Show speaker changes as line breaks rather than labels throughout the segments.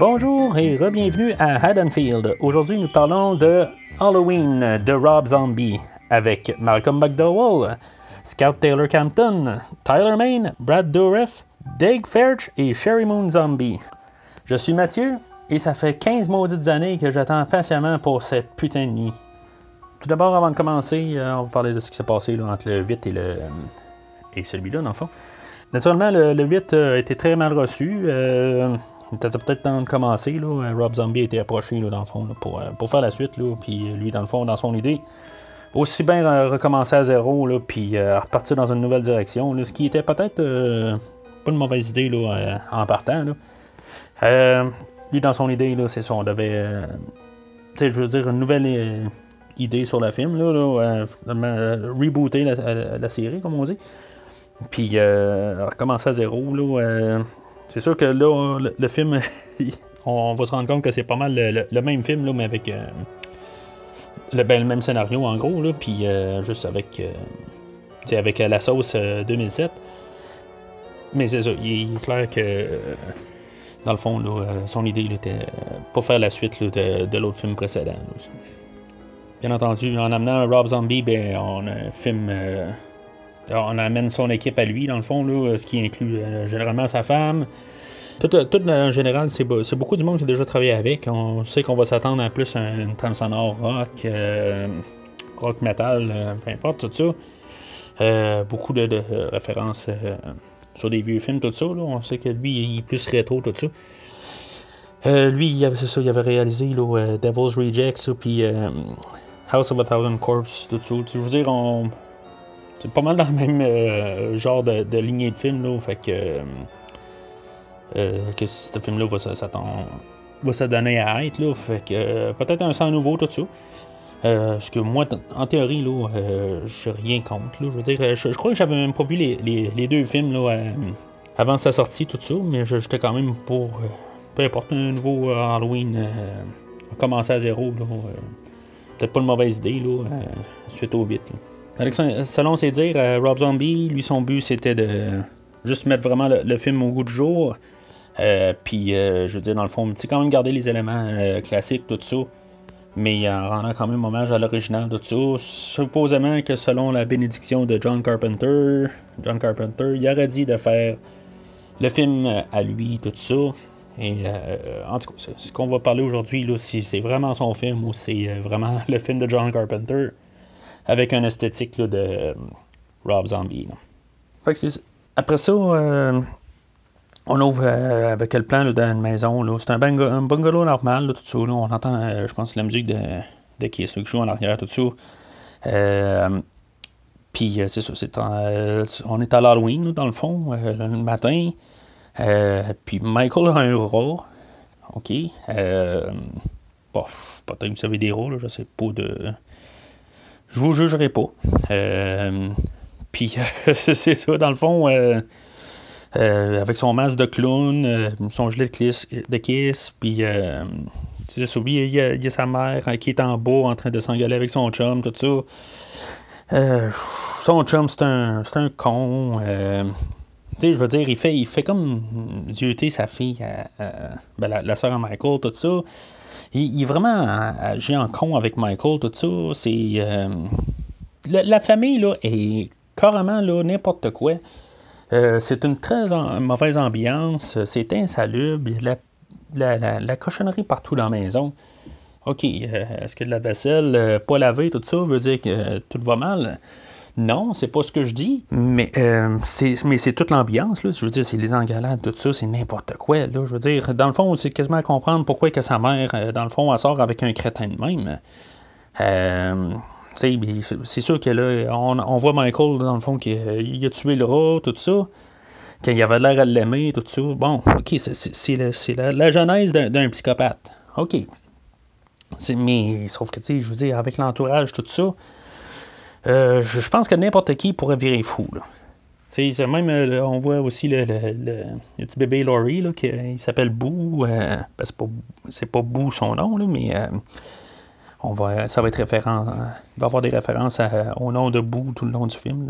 Bonjour et re-bienvenue à Haddonfield. Aujourd'hui, nous parlons de Halloween de Rob Zombie avec Malcolm McDowell, Scout Taylor Campton, Tyler Main, Brad Dourif, Dave Fairch et Sherry Moon Zombie. Je suis Mathieu et ça fait 15 maudites années que j'attends patiemment pour cette putain de nuit. Tout d'abord, avant de commencer, euh, on va parler de ce qui s'est passé entre le 8 et le et celui-là, dans le fond. Naturellement, le, le 8 a été très mal reçu. Euh, il était peut-être temps de commencer. Là. Rob Zombie a été approché là, dans le fond pour, euh, pour faire la suite. Là. Puis lui, dans le fond, dans son idée, aussi bien euh, recommencer à zéro, là, puis euh, repartir dans une nouvelle direction. Là, ce qui était peut-être euh, pas une mauvaise idée là, euh, en partant. Là. Euh, lui, dans son idée, c'est ça, on devait, euh, je veux dire, une nouvelle euh, idée sur le film, là, là, euh, euh, rebooter la, la- série, comme on dit. Puis euh, recommencer à zéro. Là, euh, c'est sûr que là, le, film, on va se rendre compte que c'est pas mal le, même film, là, mais avec euh, le, ben, le même scénario en gros, là, puis euh, juste avec, euh, avec euh, la sauce euh, 2007. Mais c'est ça, il est clair que dans le fond, là, son idée était pas faire la suite de, de l'autre film précédent. Bien entendu, en amenant Rob Zombie, ben, on a un film. Euh, on amène son équipe à lui, dans le fond, là, ce qui inclut euh, généralement sa femme. Tout, euh, en général, c'est be- c'est beaucoup du monde qui a déjà travaillé avec. On sait qu'on va s'attendre à plus à une trame sonore rock, euh, rock metal, euh, peu importe, tout ça. Euh, beaucoup de, références euh, sur des vieux films, tout ça. là. On sait que lui, il est plus rétro, tout ça. Euh, lui, il avait, c'est ça, il avait réalisé euh, Devil's Rejects, puis euh, House of a Thousand Corpses, tout ça. Je veux dire, on, c'est pas mal dans le même euh, genre de, lignée de film, là. Fait que, euh, euh, que ce film-là va, s'attend- va se donner à être, là. Fait que peut-être un sang nouveau, tout ça. Euh, parce que moi, en théorie, là, euh, je rien contre. Là. Je veux dire, je, crois que j'avais même pas vu les, deux films là, avant sa sortie, tout ça, mais j'étais quand même pour. peu importe, un nouveau Halloween, commencer à zéro, Peut-être pas une mauvaise idée, là, suite au 8. là. Selon ses dires, euh, Rob Zombie, lui, son but, c'était de juste mettre vraiment le, film au goût du jour. Euh, Puis, euh, je veux dire, dans le fond, tu quand même garder les éléments classiques, tout ça. Mais en rendant quand même hommage à l'original, tout ça. Supposément que selon la bénédiction de John Carpenter, John Carpenter, il aurait dit de faire le film à lui, tout ça. Et en tout cas, ce qu'on va parler aujourd'hui, là, si c'est vraiment son film ou c'est vraiment le film de John Carpenter avec un esthétique là, de euh, Rob Zombie. Après ça, euh, on ouvre euh, avec le plan dans une maison. C'est un, bungalow, un bungalow normal, là, tout ça. On entend, je pense, la musique de, de qui joue en arrière, tout ça. Puis c'est ça, on est à l'Halloween, dans le fond, le matin. Puis Michael a un rat. OK. Bon, peut-être que vous savez des rats, je sais pas de. Je vous jugerai pas. Euh, puis c'est ça, dans le fond, euh, euh, avec son masque de clown, son gilet de de kiss puis tu lui, il y, a, il y a sa mère euh, qui est en bas en train de s'engueuler avec son chum, tout ça. Son chum, c'est un, un con. tu sais, je veux dire, il fait, il fait comme sa fille, ben, la, la soeur à Michael, tout ça. Il, est vraiment agi en con avec Michael, tout ça. C'est. euh, la, famille, là, est carrément, là, n'importe quoi. Euh, c'est une très mauvaise ambiance. C'est insalubre. La, la, la- la cochonnerie partout dans la maison. OK, euh, est-ce que de la vaisselle? Pas lavée, tout ça, veut dire que tout va mal? Non, c'est pas ce que je dis. Mais, euh, c'est, mais c'est toute l'ambiance, là. Je veux dire, c'est les engalades, tout ça, c'est n'importe quoi. Je veux dire, dans le fond, c'est quasiment à comprendre pourquoi que sa mère, euh, dans le fond, elle sort avec un crétin de même. Euh, c'est- sûr que là, on, voit Michael, dans le fond, qu'il il a tué le rat, tout ça. quand il avait l'air à l'aimer, tout ça. Bon, ok, c'est la, la, genèse d'un psychopathe. Ok. Mais, sauf que, tu sais, je veux dire, avec l'entourage, tout ça, euh, je, pense que n'importe qui pourrait virer fou. C'est même, euh, on voit aussi le, petit bébé Laurie, qui il s'appelle Boo. Euh, ben, c'est pas, Boo son nom, mais on va, ça va être référent. il va avoir des références au nom de Boo tout le long du film.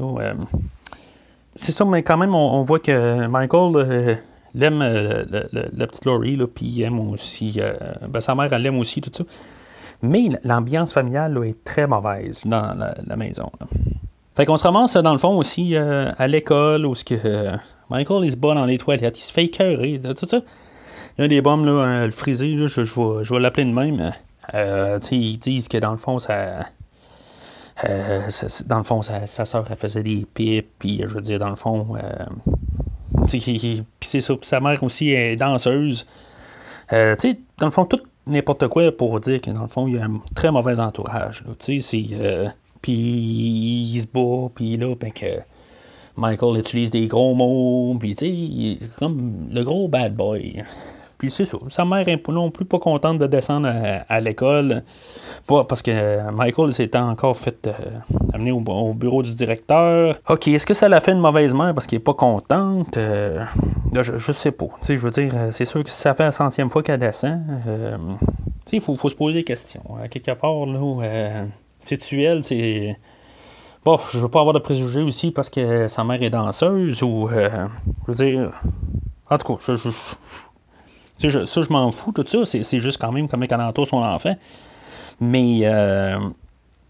C'est ça, mais quand même, on, voit que Michael euh, l'aime, euh, la petite Laurie, puis il aime aussi. Euh, ben, sa mère, elle l'aime aussi, tout ça. Mais l'ambiance familiale est très mauvaise dans la, maison. Fait qu'on se ramasse, dans le fond, aussi à l'école, où ce que, Michael, il se bat dans les toilettes, il se fait écœurer, tout ça. Il y a des bombes, là, le frisé, là, je, je, vais, l'appeler de même. ils disent que dans le fond, ça euh, dans le fond, sa, soeur, faisait des pipes, puis je veux dire, dans le fond, euh, puis c'est ça. sa mère aussi est danseuse. Euh, dans le fond, tout n'importe quoi pour dire que dans le fond, il y a un très mauvais entourage. Tu sais, c'est. puis il se bat, puis là, ben que. Michael utilise des gros mots, puis tu sais, comme le gros bad boy. Puis c'est ça. Sa mère est non plus pas contente de descendre à, l'école. Parce que Michael s'était encore fait euh, amener au, bureau du directeur. OK, est-ce que ça l'a fait une mauvaise mère parce qu'il est pas contente? Euh, je, je, sais pas. je veux dire, euh, c'est sûr que ça fait la centième fois qu'elle descend. il faut, faut, se poser des questions. Quelque part, là, c'est elle, c'est. Bon, je veux pas avoir de préjugés aussi parce que sa mère est danseuse ou. je veux dire. En tout cas, je, ça, je m'en fous, tout ça. C'est juste quand même comme entoure son enfant. Mais, euh,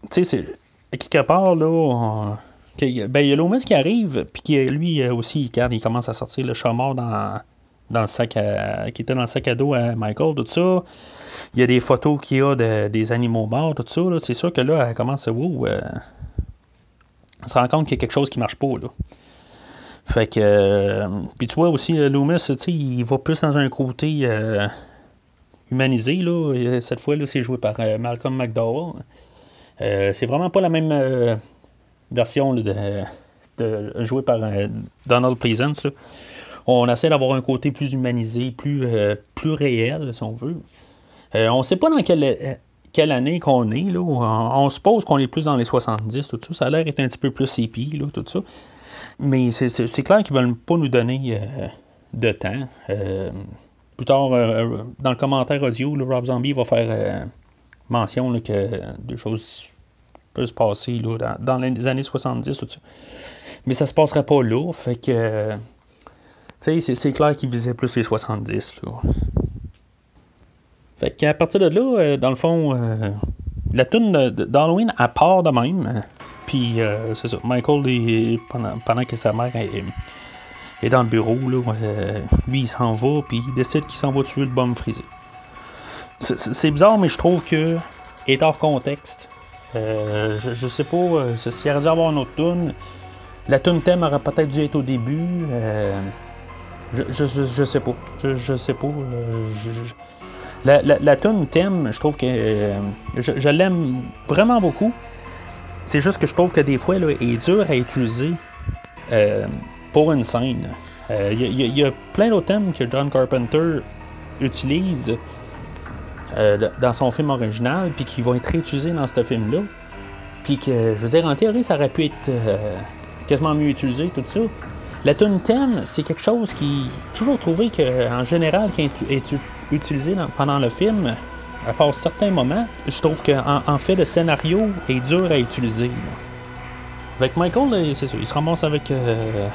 tu sais. Quelque part, là. ben, il y a Loomis qui arrive, puis qui, lui euh, aussi, il, commence à sortir le chat mort dans, dans le sac à, qui était dans le sac à dos à Michael, tout ça. Il y a des photos qu'il y a de, des animaux morts, tout ça. C'est sûr que là, elle commence à. Wow, euh, se rend compte qu'il y a quelque chose qui marche pas, là. Fait que. Euh, puis tu vois aussi, euh, Loomis, il va plus dans un côté euh, humanisé, là. Cette fois, là, c'est joué par Malcolm McDowell. c'est vraiment pas la même version de, de, jouée par Donald Pleasance. On essaie d'avoir un côté plus humanisé, plus, plus réel, si on veut. on sait pas dans quelle, quelle année qu'on est. Là. On, suppose qu'on est plus dans les 70, tout ça. Ça a l'air d'être un petit peu plus épi, là, tout ça. Mais c'est clair qu'ils ne veulent pas nous donner euh, de temps. Euh, plus tard, euh, dans le commentaire audio, le Rob Zombie va faire mention que des choses peuvent se passer dans, les années 70, tout ça. Mais ça se passera pas là. Fait que. C'est clair qu'ils visaient plus les 70. Là. Fait qu'à partir de là, dans le fond, la tune d'Halloween, à part de même, puis, euh, c'est ça. Michael, pendant, que sa mère est, dans le bureau, euh, lui, il s'en va, puis il décide qu'il s'en va tuer le bombe frisé. C'est bizarre, mais je trouve que est hors contexte. Euh, je, sais pas s'il aurait dû avoir une autre tune. La tune thème aurait peut-être dû être au début. Je, je, sais pas. Je, sais pas. la, la, la tune thème, je trouve que je, l'aime vraiment beaucoup. C'est juste que je trouve que des fois, là, il est dur à utiliser euh, pour une scène. Il euh, y, a plein d'autres thèmes que John Carpenter utilise euh, dans son film original, puis qui vont être réutilisés dans ce film-là. Puis que, je veux dire, en théorie, ça aurait pu être quasiment mieux utilisé, tout ça. La tune thème, c'est quelque chose qui. toujours trouvé qu'en général, qui est utilisé pendant le film, à part certains moments, je trouve qu'en en fait, le scénario est dur à utiliser. Avec Michael, c'est sûr, il se ramasse avec euh,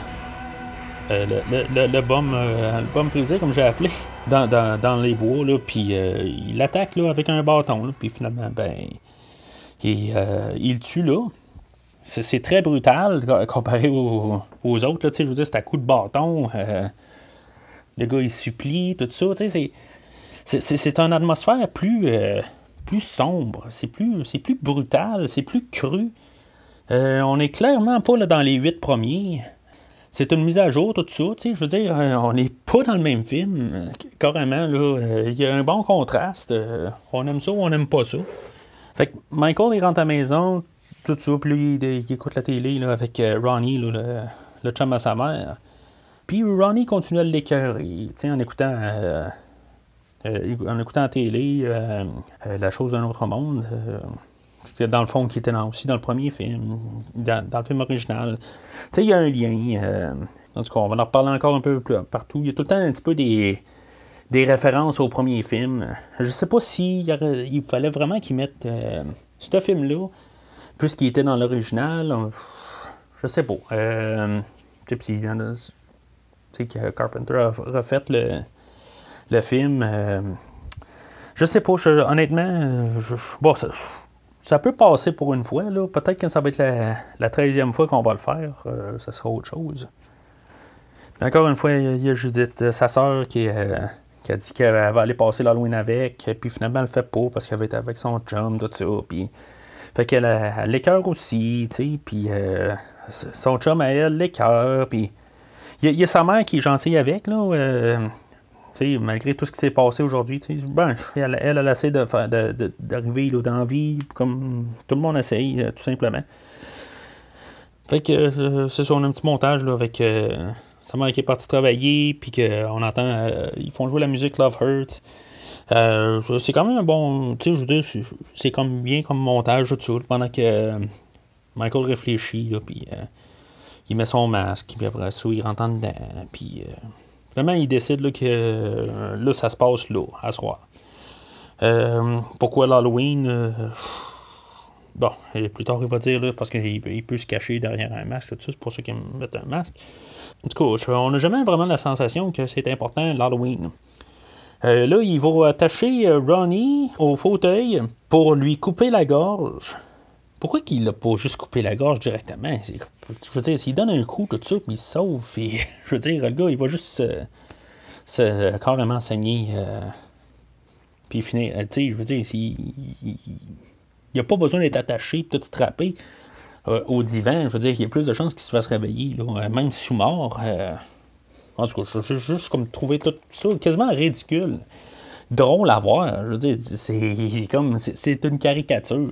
euh, le, le, le, bum, euh, frisé, comme j'ai appelé, dans, les bois, là, puis il attaque là, avec un bâton, puis finalement, ben, il, il tue là. C'est très brutal comparé aux, autres. Je veux dire, c'est à coup de bâton. le gars, il supplie, tout ça. C'est c'est une atmosphère plus, euh, plus sombre, c'est plus, plus brutal, c'est plus cru. Euh, on est clairement pas là, dans les huit premiers. C'est une mise à jour, tout ça. Je veux dire, euh, on n'est pas dans le même film. Carrément. Il y a un bon contraste. on aime ça ou on n'aime pas ça. Fait que Michael, il rentre à la maison, tout ça, puis il, écoute la télé avec Ronnie, le, le chum à sa mère. Puis Ronnie continue à l'écœurer, en écoutant. En écoutant la télé, La chose d'un autre monde, dans le fond, qui était aussi dans le premier film, dans, le film original. Tu sais, il y a un lien. en tout cas, on va en reparler encore un peu plus partout. Il y a tout le temps un petit peu des, des références au premier film. Je sais pas s'il il fallait vraiment qu'ils mettent ce film-là, puisqu'il était dans l'original. Je sais pas. Euh, tu sais, que Carpenter a refait le, le film. Euh, je sais pas, honnêtement, bon, ça, peut passer pour une fois. Là. Peut-être que ça va être la, la 13e fois qu'on va le faire. Euh, ça sera autre chose. Mais encore une fois, il y a Judith, sa soeur, qui, qui, a dit qu'elle va aller passer l'Halloween avec. Puis finalement, elle le fait pas parce qu'elle va être avec son chum, tout ça. Puis, fait qu'elle a l'écœur aussi, tu sais. Puis son chum à elle, l'écœur, puis il y, a sa mère qui est gentille avec, là. Euh, malgré tout ce qui s'est passé aujourd'hui, ben, elle, elle, a essayé d'arriver de, dans la vie comme tout le monde essaye, euh, tout simplement. Fait que euh, c'est a un petit montage là, avec sa mère qui est partie travailler, puis qu'on entend, ils font jouer la musique Love Hurts. c'est quand même un bon, tu sais, je veux dire, c'est comme bien comme montage, tout pendant que Michael réfléchit, puis euh, il met son masque, puis après ça, il rentre en dedans, puis euh, vraiment, il décide là, que euh, là, ça se passe là, à soir. pourquoi l'Halloween Bon, plus tard, il va dire, là, parce qu'il peut, se cacher derrière un masque, tout ça, c'est pour ça qu'il met un masque. Tout cas, on n'a jamais vraiment la sensation que c'est important l'Halloween. là, il va attacher Ronnie au fauteuil pour lui couper la gorge. Pourquoi qu'il l'a pas juste coupé la gorge directement? Je veux dire, s'il donne un coup, tout ça, puis il se sauve, et, je veux dire, le gars, il va juste se, carrément saigner, euh, puis finir. Euh, tu sais, je veux dire, il n'y a pas besoin d'être attaché, tout strappé euh, au divan. Je veux dire, il y a plus de chances qu'il se fasse réveiller, là, même sous mort. en tout cas, j'ai juste comme trouvé tout ça quasiment ridicule. Drôle à voir. Je veux dire, c'est comme. C'est une caricature.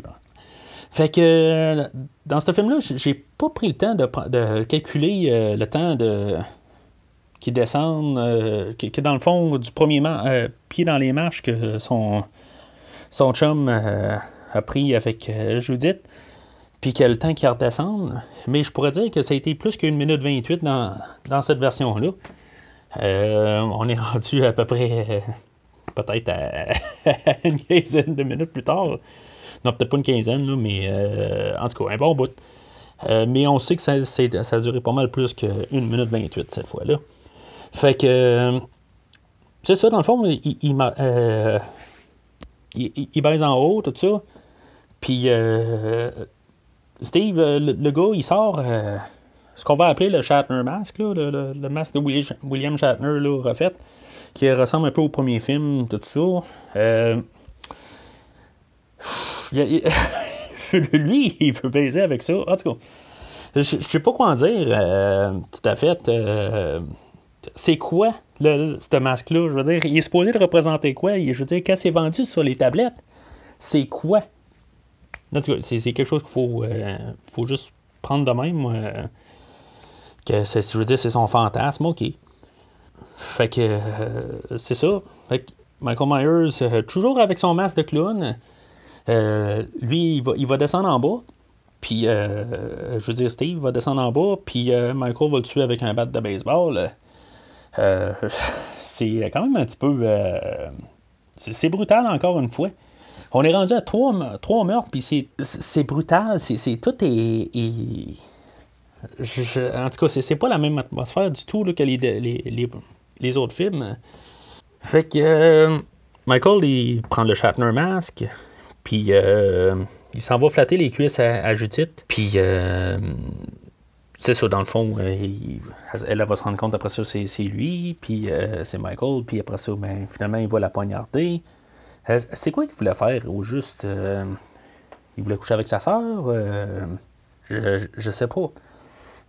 Fait que dans ce film-là, j'ai pas pris le temps de, calculer euh, le temps de qui descendent, euh, qui, est dans le fond du premier euh, pied dans les marches que son, son chum a pris avec Judith, puis le temps qu'il redescende. Mais je pourrais dire que ça a été plus qu'une minute 28 dans, dans cette version-là. on est rendu à peu près peut-être à une quinzaine de minutes plus tard. Non, peut-être pas une quinzaine, là, mais euh, en tout cas, un bon bout. Euh, mais on sait que ça, a duré pas mal plus qu'une minute 28 cette fois-là. Fait que. Euh, c'est ça, dans le fond, il, il, baise en haut, tout ça. Puis, Steve, le, gars, il sort ce qu'on va appeler le Shatner Mask, là, le, masque de William Shatner là, refait, qui ressemble un peu au premier film, tout ça. lui, il veut baiser avec ça. En tout cas, je, sais pas quoi en dire euh, tout à fait. Euh, c'est quoi ce masque-là? Je veux dire, il est supposé de représenter quoi? Je veux dire, quand c'est vendu sur les tablettes, c'est quoi? En tout cas, c'est, quelque chose qu'il faut, euh, faut juste prendre de même. que c'est, je veux dire, c'est son fantasme, ok. Fait que c'est ça. Fait que Michael Myers, toujours avec son masque de clown, euh, lui, il va, descendre en bas. Puis, euh, je veux dire, Steve va descendre en bas. Puis, euh, Michael va le tuer avec un bat de baseball. c'est quand même un petit peu. c'est brutal, encore une fois. On est rendu à trois, trois meurtres, puis c'est brutal. C'est tout est. en tout cas, c'est pas la même atmosphère du tout que les, les, les, autres films. Fait que Michael, il prend le Shatner Mask, puis euh, il s'en va flatter les cuisses à, Judith. Puis euh, c'est ça, dans le fond, euh, elle, va se rendre compte après ça, c'est, lui, puis c'est Michael, puis après ça, ben, finalement, il va la poignarder. c'est quoi qu'il voulait faire au juste Il voulait coucher avec sa soeur je, je sais pas.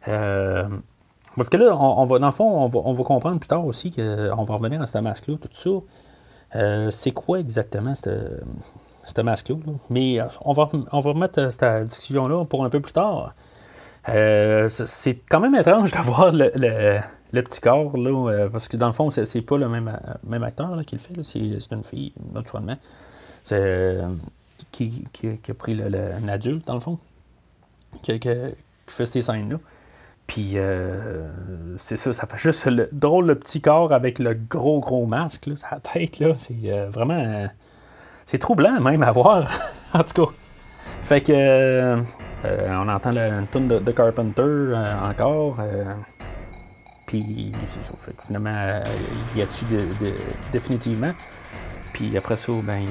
parce que là, on, va, dans le fond, on va, on va comprendre plus tard aussi qu'on va revenir à ce masque-là, tout ça. c'est quoi exactement cette, ce masque-là. Mais euh, on va, on va remettre euh, cette discussion-là pour un peu plus tard. Euh, c'est quand même étrange d'avoir le, le petit corps, là, parce que dans le fond, c'est, pas le même, même acteur qui le fait, c'est, une fille, naturellement. C'est qui, qui, a pris le, un adulte, dans le fond, qui, qui fait ces scènes-là. Puis euh, c'est ça, ça fait juste le drôle le petit corps avec le gros gros masque, là, sa tête, là. C'est euh, vraiment. Euh, c'est troublant même à voir, en tout cas. Fait que on entend la tune de, Carpenter encore. Puis. Fait que finalement, il y a tu de, définitivement? Puis après ça, ben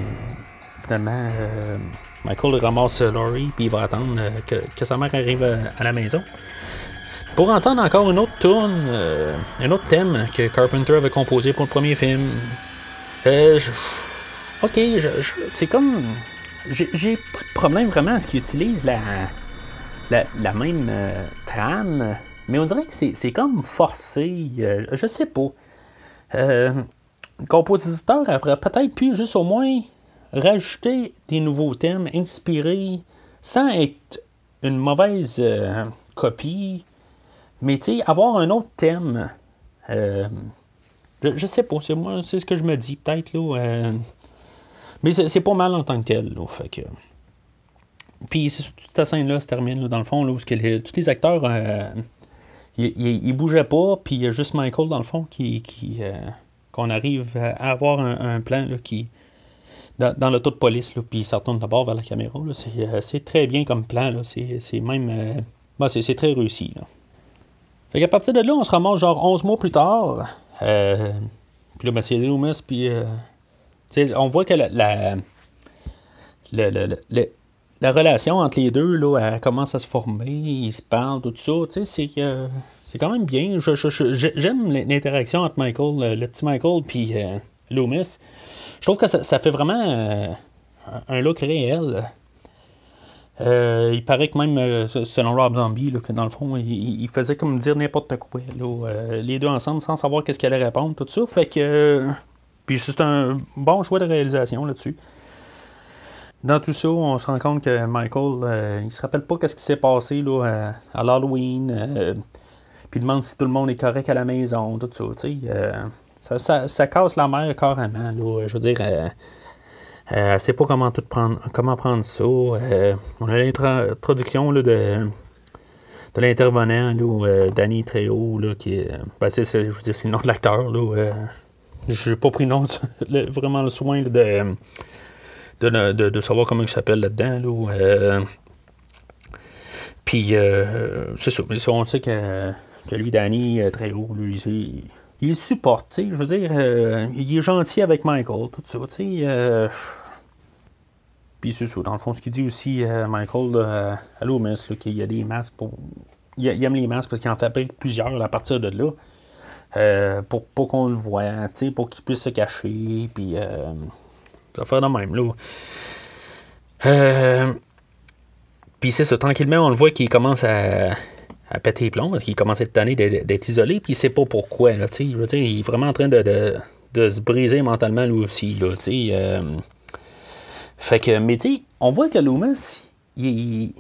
finalement, Michael ramasse Laurie, puis il va attendre que, que, sa mère arrive à la maison. Pour entendre encore une autre tune, euh, un autre thème que Carpenter avait composé pour le premier film. Euh, ok, c'est comme. J'ai problème vraiment à ce qu'il utilise la, la, même euh, trame, mais on dirait que c'est comme forcé. je sais pas. le compositeur aurait peut-être pu juste au moins rajouter des nouveaux thèmes inspirés sans être une mauvaise copie mais tu sais, avoir un autre thème, euh, je, sais pas, c'est moi, c'est ce que je me dis peut-être là. Euh, mais c'est pas mal en tant que tel, là. Puis toute cette scène-là se termine dans le fond, où tous les acteurs, euh, ils, bougeaient pas, puis il y a juste Michael dans le fond qui, qui qu'on arrive à avoir un, plan qui dans, dans l'auto de police, puis il se retourne d'abord vers la caméra. C'est, très bien comme plan, c'est, même, c'est, très réussi. Là. Fait qu'à partir de là, on se ramasse genre 11 mois plus tard. Euh, puis là, ben, c'est Loomis, puis. Euh, on voit que la, la, la, relation entre les deux, là, elle commence à se former, ils se parlent, tout ça. C'est c'est quand même bien. J'aime l'interaction entre Michael, le, petit Michael, puis euh, Loomis. Je trouve que ça, ça fait vraiment un look réel. Euh, il paraît que même, euh, selon Rob Zombie, que dans le fond, il, faisait comme dire n'importe quoi. Euh, les deux ensemble, sans savoir qu'est-ce qu'il allait répondre, tout ça. Fait que. Puis c'est un bon choix de réalisation là-dessus. Dans tout ça, on se rend compte que Michael, il se rappelle pas qu'est-ce qui s'est passé là, à, l'Halloween. puis il demande si tout le monde est correct à la maison, tout ça. Ça, ça, ça, casse la mer carrément. Là, je veux dire euh, elle sait pas comment tout prendre, comment prendre ça. Euh, on a l'introduction de, de l'intervenant, euh, Danny Trejo, là, qui. Ben, c'est, je veux dire, c'est le nom de l'acteur. Là, j'ai pas pris nom, vraiment le soin de, de, de, savoir comment il s'appelle là-dedans. Là, puis, c'est ça. Mais on sait que, que lui, Danny Trejo, lui, il, il supporte, je veux dire, euh, il est gentil avec Michael, tout ça, sais. Euh, puis c'est ça, dans le fond, ce qu'il dit aussi, euh, Michael, à l'OMS, qu'il y a des masques pour. Il, aime les masques parce qu'il en fabrique plusieurs à partir de là. Pour pas qu'on le sais, pour qu'il puisse se cacher, puis. ça faire de même, là. puis c'est ça, tranquillement, on le voit qu'il commence à péter les plombs parce qu'il commence à être tanné d'être isolé, puis il sait pas pourquoi. Là, il est vraiment en train de, se briser mentalement lui aussi. Là, euh, fait que, mais on voit que Loomis, il,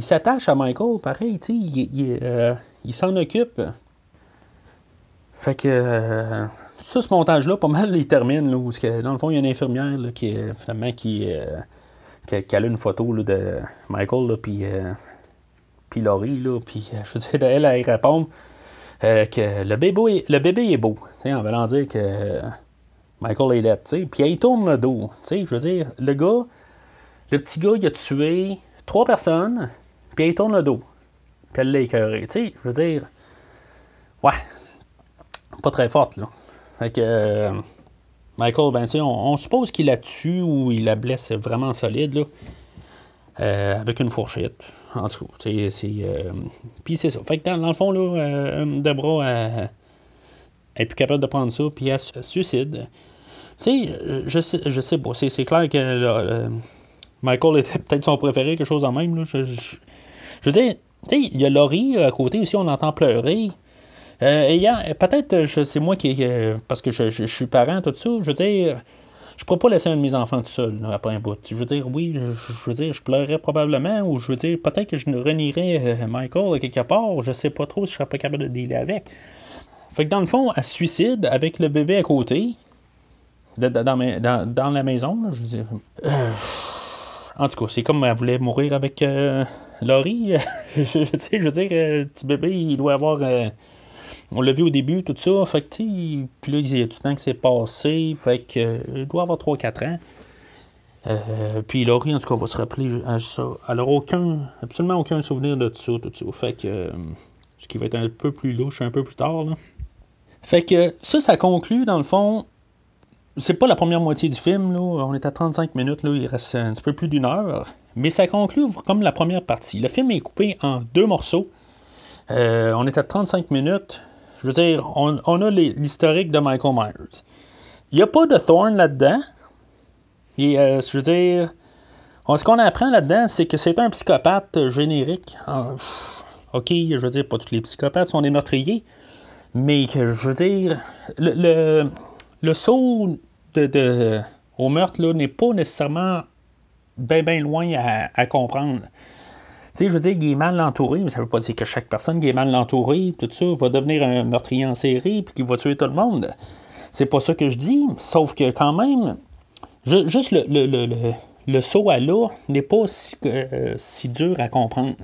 s'attache à Michael, pareil, il, il, euh, il s'en occupe. Fait que euh, ça, ce montage-là, pas mal, il termine. Là, où, dans le fond, il y a une infirmière qui, finalement, qui, qui, a une photo là, de Michael, puis puis Laurie, puis euh, je elle, elle répond euh, que le bébé, le bébé est beau. En voulant dire que Michael est là, Puis elle tourne le dos. Je veux dire, le gars, le petit gars, il a tué trois personnes, puis elle tourne le dos. Puis elle l'a écœuré. Je veux dire, ouais, pas très forte, là. Fait que. Euh, Michael, ben, on, on suppose qu'il la tue ou il la blesse vraiment solide, là, avec une fourchette. En tout cas, c'est. Euh, puis c'est ça. Fait que dans, le fond, là, euh, Debra elle, est plus capable de prendre ça, puis elle se suicide. Tu sais, je sais, je sais pas. C'est clair que Michael était peut-être son préféré, quelque chose en même. Là. Je, veux dire, tu sais, il y a Laurie à côté aussi, on entend pleurer. Euh, peut-être, c'est moi qui. parce que je, suis parent, tout ça. Je veux dire, je pourrais pas laisser un de mes enfants tout seul après un bout. Je veux dire, oui, je, veux dire, je pleurerais probablement, ou je veux dire, peut-être que je ne renierais euh, Michael quelque part. Je sais pas trop si je serais pas capable de dealer avec. Fait que dans le fond, elle se suicide avec le bébé à côté. Dans, la maison, je veux dire. Euh, en tout cas, c'est comme elle voulait mourir avec euh, Laurie. je, je, veux dire, le petit bébé, il doit avoir. On l'a vu au début, tout ça. Fait que, puis là, il y a le temps que c'est passé. Fait que, il doit avoir 3-4 ans. Euh, puis Laurie, en tout cas, va se rappeler à ça. N'aura aucun, absolument aucun souvenir de tout ça, tout ça. Fait que, euh, ce qui va être un peu plus louche un peu plus tard. Là. Fait que ça, ça conclut, dans le fond, c'est pas la première moitié du film, là. on est à 35 minutes, là. il reste un petit peu plus d'une heure, mais ça conclut comme la première partie. Le film est coupé en deux morceaux. Euh, on est à 35 minutes. Je veux dire, on, a l'historique de Michael Myers. Il n'y a pas de Thorn là-dedans. Et euh, je veux dire, ce qu'on apprend là-dedans, c'est que c'est un psychopathe générique. Ah, ok, je veux dire, pas tous les psychopathes sont des meurtriers, mais que je veux dire, le, saut au meurtre n'est pas nécessairement bien loin à, comprendre. Sais, je veux dire, il est mal entouré, mais ça veut pas dire que chaque personne qui est mal entourée, tout ça, va devenir un meurtrier en série puis qu'il va tuer tout le monde. C'est pas ça que je dis, sauf que quand même, juste le, le, le, saut à l'eau n'est pas si, euh, si, dur à comprendre.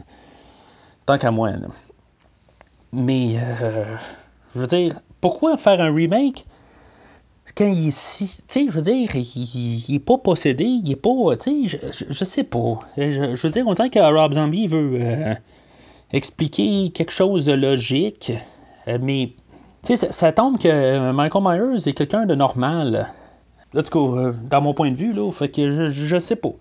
Tant qu'à moi. Mais, euh, je veux dire, pourquoi faire un remake? Quand il est si. Tu sais, je veux dire, il, est pas possédé, il est pas. Tu sais, je, je, sais pas. Je, veux dire, on dirait que Rob Zombie veut euh, expliquer quelque chose de logique, mais. Tu sais, ça, tombe que Michael Myers est quelqu'un de normal. En tout cas, euh, dans mon point de vue, là, fait que je, je sais pas.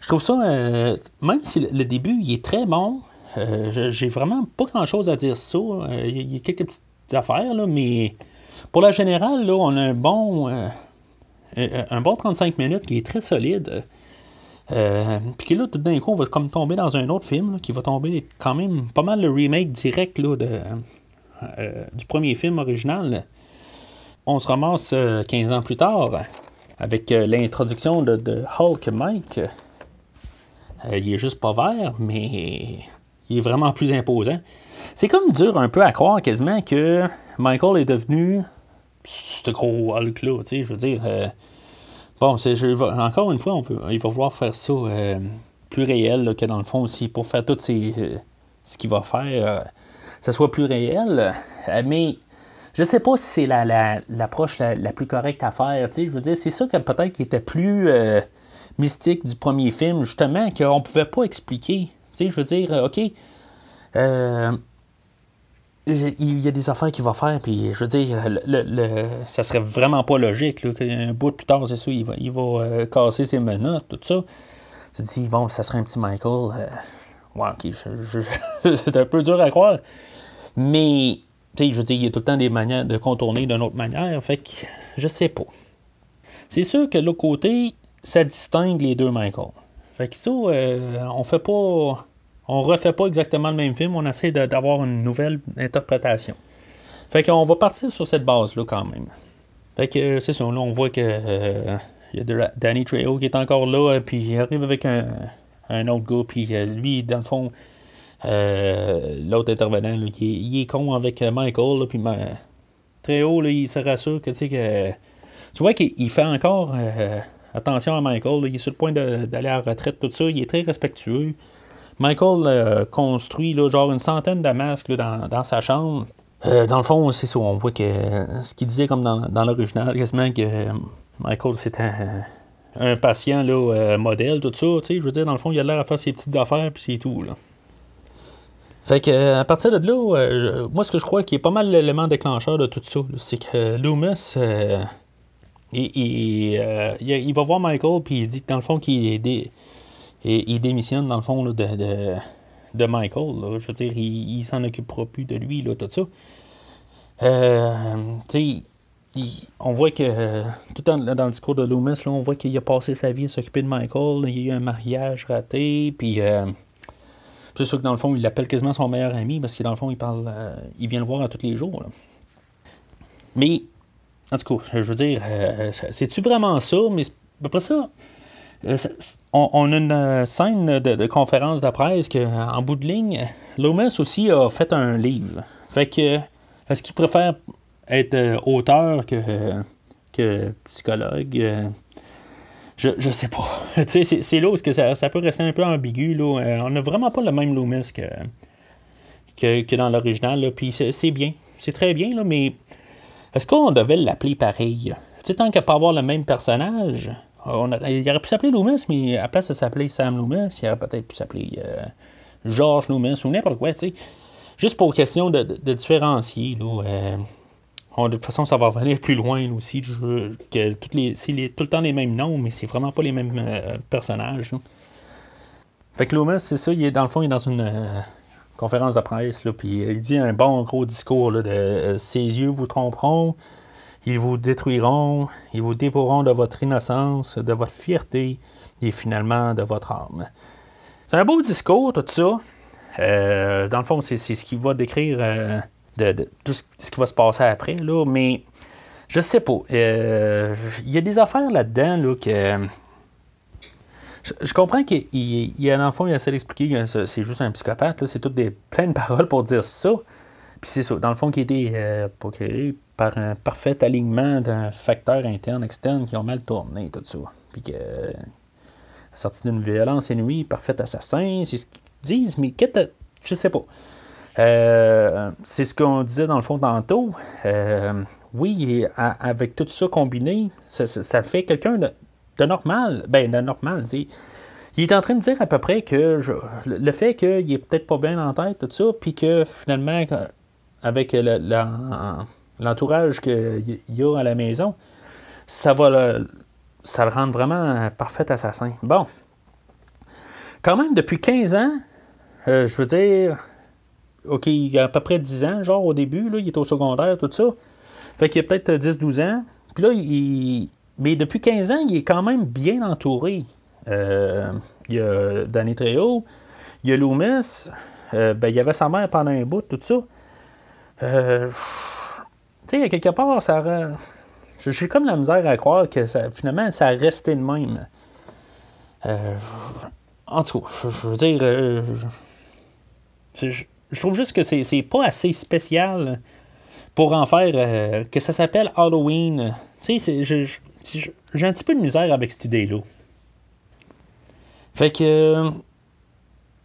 Je trouve ça, euh, même si le, début il est très bon, euh, j'ai vraiment pas grand chose à dire sur ça. Il y, a quelques petites affaires, là, mais pour la générale, là, on a un bon, un bon 35 minutes qui est très solide. Puis que là, tout d'un coup, on va comme tomber dans un autre film qui va tomber quand même pas mal le remake direct de, du premier film original on se ramasse 15 euh, ans plus tard avec euh, l'introduction de, Hulk Mike. Euh, il est juste pas vert, mais il est vraiment plus imposant. C'est comme dur un peu à croire quasiment que Michael est devenu ce gros Hulk-là. Je veux dire, bon, encore une fois, on il va vouloir faire ça plus réel que dans le fond aussi, pour faire tout ce qu'il va faire, ça soit plus réel. mais je sais pas si c'est l'approche la, la, plus correcte à faire. Je veux dire, c'est ça que peut-être qui était plus euh, mystique du premier film, justement, qu'on pouvait pas expliquer. je veux dire, OK, euh, il y a des affaires qu'il va faire, puis je veux dire, le, ça serait vraiment pas logique. Là, un bout plus tard, c'est ça, il va, il va euh, casser ses menottes, tout ça. Tu dis, bon, ça serait un petit Michael. ouais, ok, c'est un peu dur à croire. Mais je veux dire, il y a tout le temps des manières de contourner d'une autre manière, fait que je sais pas. C'est sûr que l'autre côté, ça distingue les deux Michael. Fait que ça, euh, on fait pas. On refait pas exactement le même film, on essaie d'avoir une nouvelle interprétation. Fait qu'on va partir sur cette base-là quand même. Fait que c'est ça, là on voit que euh, y a Danny Trejo qui est encore là, puis il arrive avec un, autre gars, puis euh, lui, dans le fond, euh, l'autre intervenant, il, est, con avec euh, Michael, puis très haut, il se rassure que tu sais que. Tu vois qu'il fait encore euh, attention à Michael, il est sur le point d'aller à la retraite, tout ça, il est très respectueux. Michael construit là, genre une centaine de masques dans, sa chambre. dans le fond, c'est ça, on voit que ce qu'il disait comme dans, l'original, quasiment que Michael c'était un, patient modèle, tout ça, tu sais, je veux dire, dans le fond, il a l'air à faire ses petites affaires, puis c'est tout, là. Fait que à partir de là, euh, moi ce que je crois qui est pas mal l'élément déclencheur de tout ça, c'est que Loomis euh, euh, il, va voir Michael puis il dit que dans le fond qu'il il démissionne dans le fond de, de, Michael. Je veux dire, il, s'en occupera plus de lui, tout ça. on voit que tout dans, le discours de Loomis, là, on voit qu'il a passé sa vie à s'occuper de Michael. Il y a eu un mariage raté, puis c'est sûr que dans le fond, il l'appelle quasiment son meilleur ami parce que dans le fond, il parle, euh, il vient le voir à tous les jours. Mais, en tout cas, je veux dire, euh, c'est-tu vraiment ça? Mais après ça, euh, on, a une scène de, conférence de presse qu'en bout de ligne, Lomas aussi a fait un livre. Fait que est-ce qu'il préfère être euh, auteur que, psychologue? Euh, je, je sais pas. c'est, c'est là où ça, peut rester un peu ambigu. Là. Euh, on n'a vraiment pas le même Loomis que, dans l'original. Puis c'est, bien. C'est très bien, là, mais est-ce qu'on devait l'appeler pareil? sais, tant qu'à pas avoir le même personnage, on il aurait pu s'appeler Loomis, mais à place de s'appeler Sam Loomis, il aurait peut-être pu s'appeler euh, George Loomis ou n'importe quoi. Juste pour question de, différencier, là. Euh, de toute façon, ça va revenir plus loin aussi. Je veux que les, c'est tout le temps les mêmes noms, mais c'est vraiment pas les mêmes euh, personnages. Fait que Loomis, c'est ça, il est dans le fond, il est dans une conférence de presse, puis il dit un bon gros discours de Ses yeux vous tromperont, ils vous détruiront, ils vous dévoreront de votre innocence, de votre fierté et finalement de votre âme. C'est un beau discours, tout ça. Euh, dans le fond, c'est, ce qui va décrire euh, de, tout ce, qui va se passer après, là, mais je sais pas. Euh, il y a des affaires là-dedans là, que. Je, comprends qu'il y a, dans le fond, il essaie d'expliquer que c'est juste un psychopathe. C'est toutes des pleines paroles pour dire ça. Puis c'est ça. Dans le fond, qui été pas créé par un parfait alignement d'un facteur interne, externe qui ont mal tourné, tout ça. Puis que sorti d'une violence inouïe, parfait assassin, c'est ce qu'ils disent, mais qu'est-ce je sais pas. Euh, c'est ce qu'on disait dans le fond tantôt. Euh, oui, avec tout ça combiné, ça, fait quelqu'un de, normal. Ben, de normal. Il est en train de dire à peu près que le fait qu'il est peut-être pas bien en tête, tout ça, puis que finalement, avec le, l'entourage qu'il y a à la maison, ça va le, ça le rendre vraiment un parfait assassin. Bon. Quand même, depuis 15 ans, euh, je veux dire, OK, il y a à peu près 10 ans, genre au début, là, il est au secondaire, tout ça. Fait qu'il a peut-être 10-12 ans. Puis là, il... Mais depuis 15 ans, il est quand même bien entouré. Euh, il y a Danny Trejo, il y a Loomis, euh, ben, il y avait sa mère pendant un bout, tout ça. Euh, tu sais, quelque part, ça. J'ai comme la misère à croire que ça, finalement, ça a resté de même. Euh, en tout cas, je, veux dire. Euh, je, trouve juste que c'est pas assez spécial pour en faire. Euh, que ça s'appelle Halloween. Tu sais, j'ai un petit peu de misère avec cette idée-là. Fait que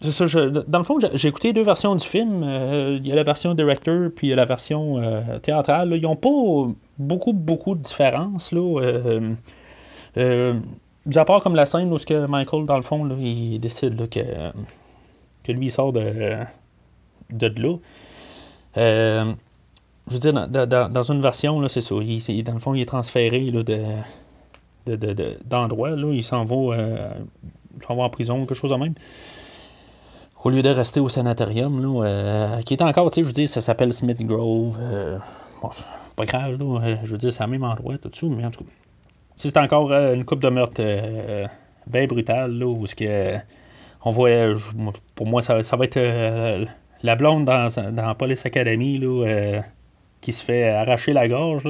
dans le fond, j'ai écouté deux versions du film. Euh, il y a la version director, puis il y a la version euh, théâtrale. Ils n'ont pas beaucoup, beaucoup de différences. Là. Euh, à part comme la scène où que Michael, dans le fond, il décide que, lui, il sort de, de, là. je veux dire, dans, une version, c'est ça. Il, dans le fond, il est transféré là, de, d'endroit. il s'en va, va en prison, quelque chose de même au lieu de rester au sanatorium, là, euh, qui est encore, tu sais, je veux dire, ça s'appelle Smith Grove. Euh, pas grave, là, euh, je veux dire, c'est à même endroit, tout ça, mais en tout cas. C'est encore une coupe de meurtre bien brutale, là, où ce que. On voit, pour moi, ça, ça va être la blonde dans, dans Police Academy, là, qui se fait arracher la gorge,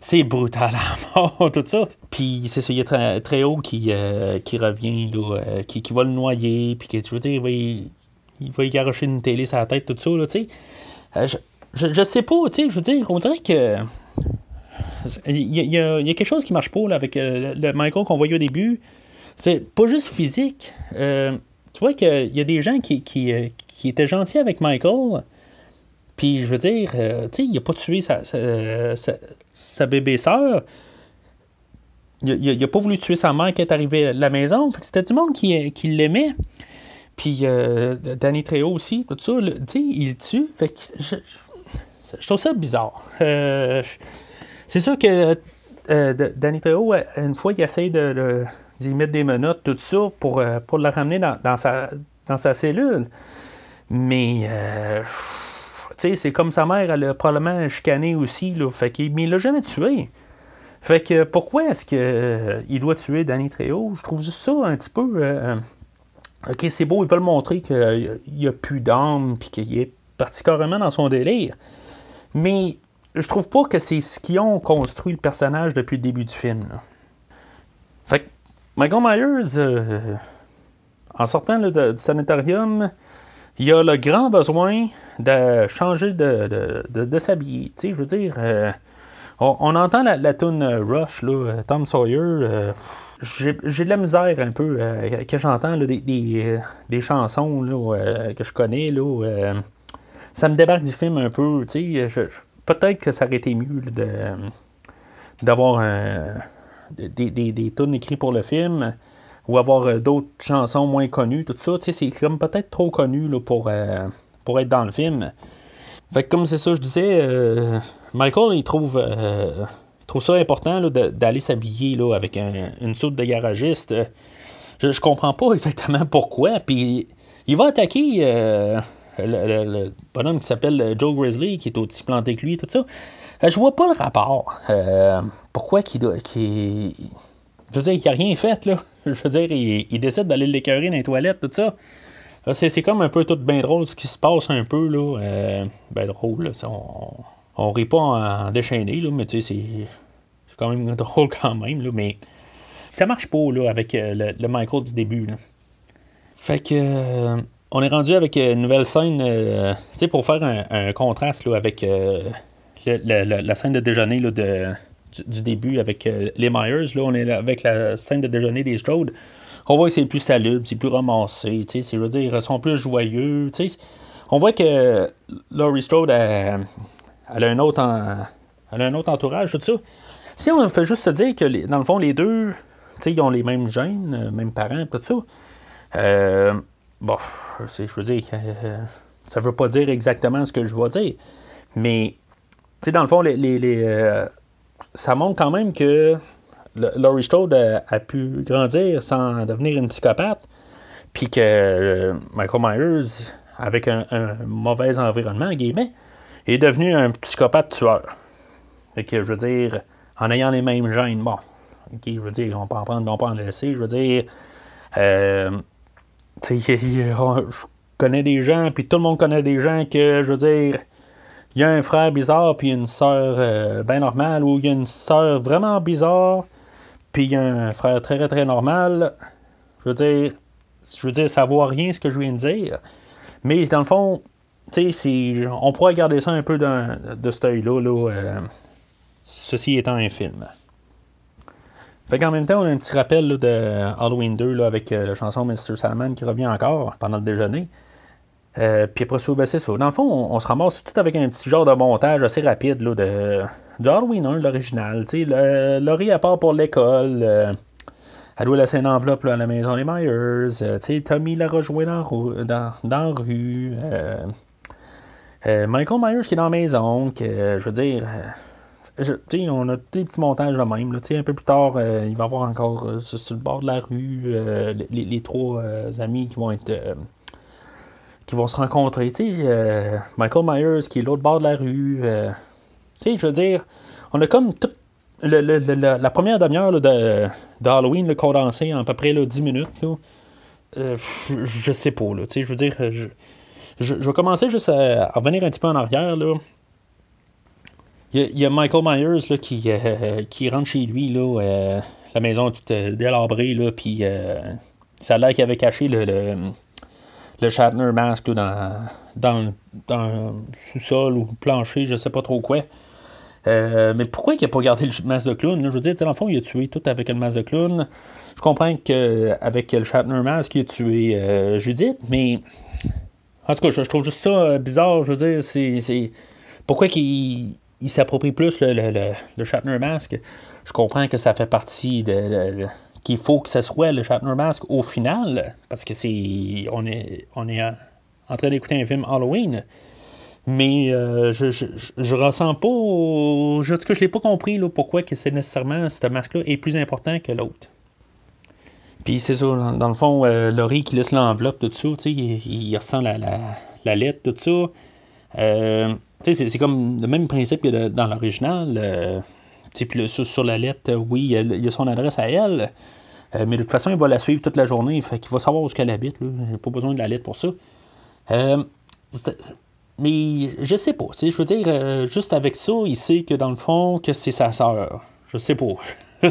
c'est brutal à mort, tout ça. Puis c'est ça, il y a très, très haut qui, euh, qui revient, là, euh, qui, qui, va le noyer, puis je veux dire, il va, y, il va garocher une télé sur la tête, tout ça, là, tu sais. Euh, je, je, sais pas, tu sais, je veux dire, on dirait que. Il y, y a quelque chose qui marche pas là, avec le Michael qu'on voyait au début. C'est pas juste physique. tu vois qu'il y a des gens qui, qui, qui étaient gentils avec Michael, puis, je veux dire, euh, tu sais, il n'a pas tué sa, sa, bébé sœur. Il n'a pas voulu tuer sa mère qui est arrivée à la maison. Fait que c'était du monde qui, qui l'aimait. Puis, euh, Danny Trejo aussi, tout ça, tu sais, il tue. Fait que je, je, trouve ça bizarre. Euh, c'est sûr que Danny Trejo, une fois, il essaie de, d'y mettre des menottes, tout ça, pour, pour la ramener dans, dans, sa, dans sa cellule. Mais c'est comme sa mère, elle a probablement chicané aussi, là, fait mais il l'a jamais tué. Fait que pourquoi est-ce qu'il euh, doit tuer Danny Trejo? Je trouve juste ça un petit peu. Euh, ok, c'est beau, ils veulent montrer qu'il n'y a plus d'âme puis qu'il est parti carrément dans son délire. Mais je trouve pas que c'est ce qui ont construit le personnage depuis le début du film. Fait que Michael Myers, euh, en sortant du sanatorium, il a le grand besoin de changer de, de, s'habiller. Tu sais, je veux dire, on, entend la, la tune Rush, là, Tom Sawyer. j'ai de la misère un peu quand j'entends des, des, des, chansons là, que je connais. Là, ça me débarque du film un peu. Tu sais, peut-être que ça aurait été mieux de d'avoir des, des, des tunes écrites pour le film ou avoir euh, d'autres chansons moins connues, tout ça. C'est comme peut-être trop connu là, pour, euh, pour être dans le film. Fait que comme c'est ça, je disais, euh, Michael, il trouve, trouve ça important d'aller s'habiller avec une soupe de garagiste. Je, je comprends pas exactement pourquoi. Puis il va attaquer le, bonhomme qui s'appelle Joe Grizzly, qui est aussi planté que lui, tout ça. je vois pas le rapport. pourquoi qu'il doit. Je veux dire, il n'a rien fait, là. Je veux dire, il, décide d'aller l'écœurer dans les toilettes, tout ça. C'est, comme un peu tout bien drôle ce qui se passe un peu, là. Euh, ben drôle, là. On, on rit pas en, déchaîné, là, mais c'est, quand même drôle quand même, là. Mais ça marche pas, là, avec euh, le, Michael du début, là. Fait que. Euh, on est rendu avec une nouvelle scène, sais, pour faire un, contraste, là, avec la scène de déjeuner, là, de du, début avec les Myers. Là, on est avec la scène de déjeuner des Strode. On voit que c'est plus salubre, c'est plus ramassé, je veux dire, ils sont plus joyeux. On voit que Laurie Strode a, un autre un autre entourage, tout ça. Si on fait juste se dire que, dans le fond, les deux, ils ont les mêmes gènes, euh, mêmes parents, tout ça, euh, bon, je veux dire, euh, ça veut pas dire exactement ce que je vais dire, mais, dans le fond, les, ça montre quand même que Laurie Strode a, pu grandir sans devenir une psychopathe, puis que euh, Michael Myers, avec un, mauvais environnement, guillemets, est devenu un psychopathe tueur. Fait que, je veux dire, en ayant les mêmes gènes, bon, ok, je veux dire, on peut en prendre, on peut en laisser, je veux dire, euh, je connais des gens, puis tout le monde connaît des gens que, je veux dire, il y a un frère bizarre puis une sœur euh, bien normale, ou il y a une sœur vraiment bizarre, puis il y a un frère très très normal. Je veux dire, je veux dire, ça vaut rien ce que je viens de dire. Mais dans le fond, tu sais, on pourrait garder ça un peu de, de cet œil-là, euh, ceci étant un film. Fait qu'en même temps, on a un petit rappel de Halloween 2 là, avec euh, la chanson Mr. Salmon qui revient encore pendant le déjeuner. Euh, puis après ça, ben, c'est ça. Dans le fond, on, se ramasse tout avec un petit genre de montage assez rapide là, de, de Halloween 1, l'original. Laurie, à part pour l'école, euh, elle doit laisser une enveloppe à la maison des Myers. Euh, Tommy l'a rejoint dans, dans, dans la rue. Michael Myers qui est dans la maison. Que, je veux dire. on a des petits montages de même. Un peu plus tard, il va y avoir encore sur le bord de la rue les, trois amis qui vont être vont se rencontrer. Tu sais, euh, Michael Myers qui est l'autre bord de la rue. Euh, tu sais, je veux dire, on a comme tout. la première demi-heure de, Halloween le condensé en à peu près là, 10 minutes. Là, euh, je, sais pas. Là, je veux dire, je, je, vais commencer juste à, revenir un petit peu en arrière. Là. Il, y a, Michael Myers là, qui, qui rentre chez lui, là, la maison toute délabrée, là, puis ça a l'air qu'il avait caché le le Shatner Mask dans, dans, dans sous-sol ou plancher, je sais pas trop quoi. Euh, mais pourquoi il n'a pas gardé le masque de clown? Je veux dire, dans le fond, il a tué tout avec le masque de clown. Je comprends qu'avec le Shatner Mask, il a tué euh, Judith, mais en tout cas, je, trouve juste ça euh, bizarre. Je veux dire, c'est. Pourquoi qu'il il, s'approprie plus le, le, le, Shatner Mask? Je comprends que ça fait partie de, qu'il faut que ce soit le Shatner Mask au final, parce que c'est. On est, on est en train d'écouter un film Halloween. Mais euh, je, je, ressens pas. Je, que je l'ai pas compris là, pourquoi que c'est nécessairement ce masque-là est plus important que l'autre. Puis c'est ça, dans, le fond, euh, Laurie qui laisse l'enveloppe, tout ça, il, il, ressent la, la, lettre, tout ça. Euh, c'est, comme le même principe que dans l'original. Puis sur, la lettre, oui, il y, a, son adresse à elle. Euh, mais de toute façon, il va la suivre toute la journée. Fait qu'il va savoir où elle habite. Il n'a pas besoin de la lettre pour ça. Euh, mais je sais pas. Je veux dire, euh, juste avec ça, il sait que dans le fond, que c'est sa sœur. Je sais pas.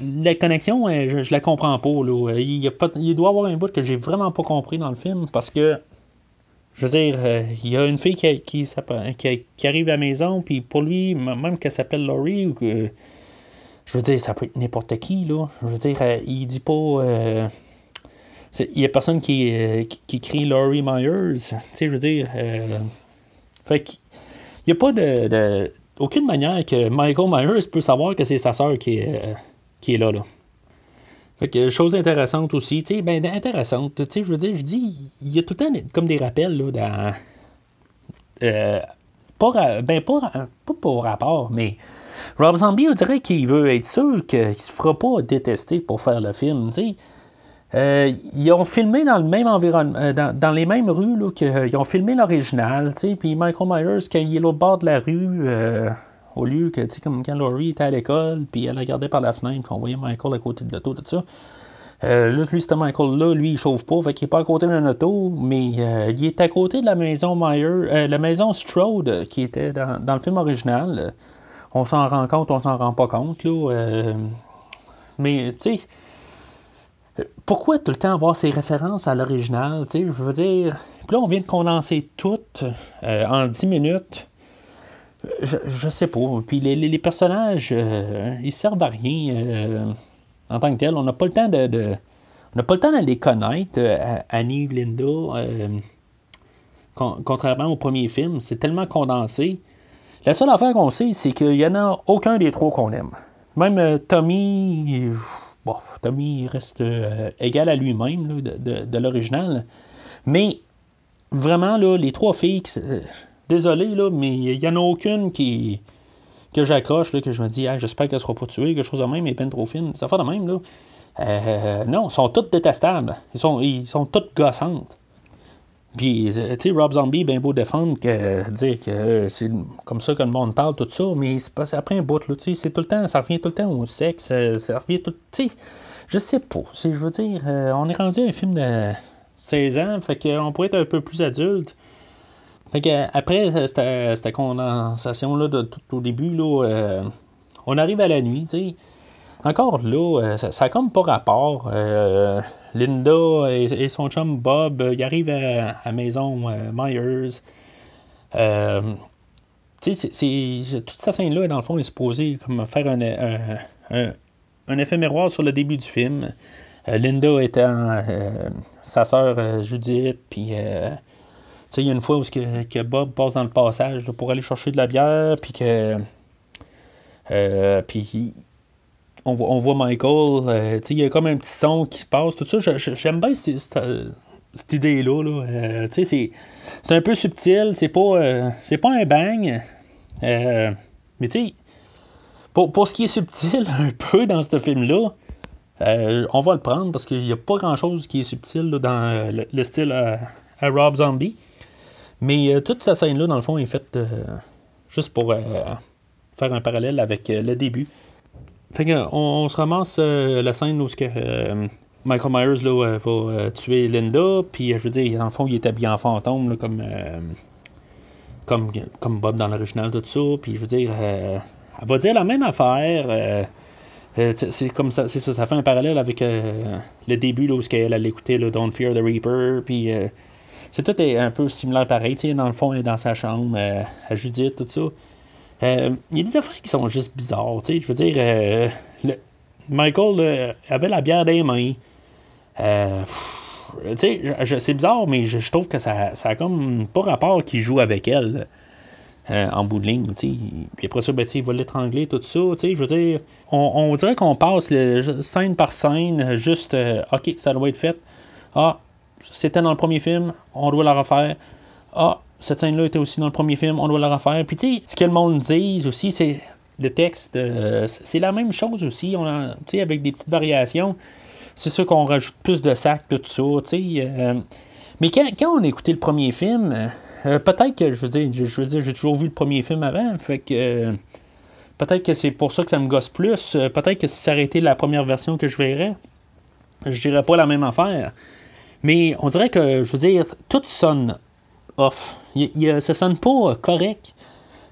la connexion, je, la comprends pas, pas. il doit y avoir un bout que j'ai vraiment pas compris dans le film parce que je veux dire, il y a une fille qui, qui, qui, arrive à la maison, puis pour lui, même qu'elle s'appelle Laurie, ou que, je veux dire, ça peut être n'importe qui, là. Je veux dire, il dit pas. il y a personne qui, qui, écrit Laurie Myers. Tu sais, je veux dire. fait qu'il n'y a pas de, aucune manière que Michael Myers peut savoir que c'est sa sœur qui est, qui est là, là. Fait que, chose intéressante aussi, tu sais, ben, intéressante, tu sais, je veux dire, je dis, il y a tout le temps comme des rappels, là, dans. Euh, pas, ben, pas, pas pour rapport, mais Rob Zombie, on dirait qu'il veut être sûr qu'il se fera pas détester pour faire le film, tu sais. Euh, ils ont filmé dans le même environnement, euh, dans, les mêmes rues là, qu'ils ont filmé l'original, puis Michael Myers, quand il est au bord de la rue, au lieu que, comme quand Laurie était à l'école, puis elle regardait par la fenêtre, qu'on voyait Michael à côté de l'auto, tout ça. Euh, là, lui, c'était Michael-là, lui, il chauffe pas, fait qu'il est pas à côté d'un auto, mais euh, il est à côté de la maison Meyer, euh, la maison Strode, qui était dans, le film original. On s'en rend compte, on s'en rend pas compte, là. mais, tu sais, pourquoi tout le temps avoir ces références à l'original, tu sais, je veux dire... là, on vient de condenser toutes en 10 minutes je, je sais pas. Puis les, personnages, euh, ils servent à rien euh, en tant que tel. On n'a pas le temps de. on n'a pas le temps de les connaître, euh, Annie, Linda. contrairement au premier film, c'est tellement condensé. La seule affaire qu'on sait, c'est qu'il n'y en a aucun des trois qu'on aime. Même Tommy, bon, Tommy reste égal à lui-même de, l'original. Mais vraiment, les trois filles, Désolé, là, mais il n'y en a aucune que j'accroche, que je me dis, ah, j'espère qu'elle ne sera pas tuée, quelque chose de même, et peine trop fine. Ça fait de même, là. Euh, non, ils sont toutes détestables. Ils sont, ils sont toutes gossantes. Puis, euh, tu sais, Rob Zombie, bien beau défendre, que, dire que c'est comme ça que le monde parle, tout ça, mais c'est après un bout, là, tu sais, c'est tout le temps, ça revient tout le temps au sexe, ça, revient tout, tu sais, je sais pas, je veux dire, euh, on est rendu à un film de 16 ans, fait qu'on pourrait être un peu plus adulte, après euh, cette, condensation-là de tout au début, là, euh, on arrive à la nuit, Encore là, euh, ça, n'a comme pas rapport. Linda et, son chum Bob, ils arrivent à la maison Myers. tu sais, toute cette scène-là, dans le fond, est supposée comme faire un, effet miroir sur le début du film. Linda étant sa sœur Judith, puis il y a une fois où que, Bob passe dans le passage pour aller chercher de la bière, puis que. Euh, puis on, voit Michael, euh, il y a comme un petit son qui se passe, tout ça. J'aime bien cette, idée-là. Euh, c'est un peu subtil, c'est pas, c'est pas un bang. mais tu sais, pour, pour, ce qui est subtil un peu dans ce film-là, on va le prendre parce qu'il n'y a pas grand-chose qui est subtil dans le, style à Rob Zombie. Mais euh, toute cette scène-là, dans le fond, est faite euh, juste pour euh, faire un parallèle avec le début. Fait on, se ramasse la scène où Michael Myers là, va tuer Linda, puis je veux dire, dans le fond, il est habillé en fantôme, comme, comme, comme Bob dans l'original, tout ça. Puis je veux dire, elle va dire la même affaire. c'est comme ça, c'est ça, ça fait un parallèle avec le début là, où elle allait écouter Don't Fear the Reaper, puis c'est tout un peu similaire pareil. Dans le fond, elle est dans sa chambre, euh, à Judith, tout ça. Euh, il y a des affaires qui sont juste bizarres. Je veux dire, euh, Michael avait la bière des mains. c'est bizarre, mais je, trouve que ça, ça a comme pas rapport qu'il joue avec elle. en bout de ligne. Puis après ça, ben, il va l'étrangler, tout ça. Je veux dire, on, dirait qu'on passe scène par scène, juste, OK, ça doit être fait. Ah, c'était dans le premier film, on doit la refaire. Ah, cette scène-là était aussi dans le premier film, on doit la refaire. Puis tu sais, ce que le monde dit aussi, c'est le texte, euh, c'est la même chose aussi, on avec des petites variations. C'est sûr qu'on rajoute plus de sacs, tout ça. Euh. mais quand, on a écouté le premier film, euh, peut-être que, je veux dire, je veux dire, j'ai toujours vu le premier film avant, fait que peut-être que c'est pour ça que ça me gosse plus. peut-être que si ça aurait été la première version que je verrais, je dirais pas la même affaire. Mais on dirait que, je veux dire, tout sonne off. Il, il, ça sonne pas correct.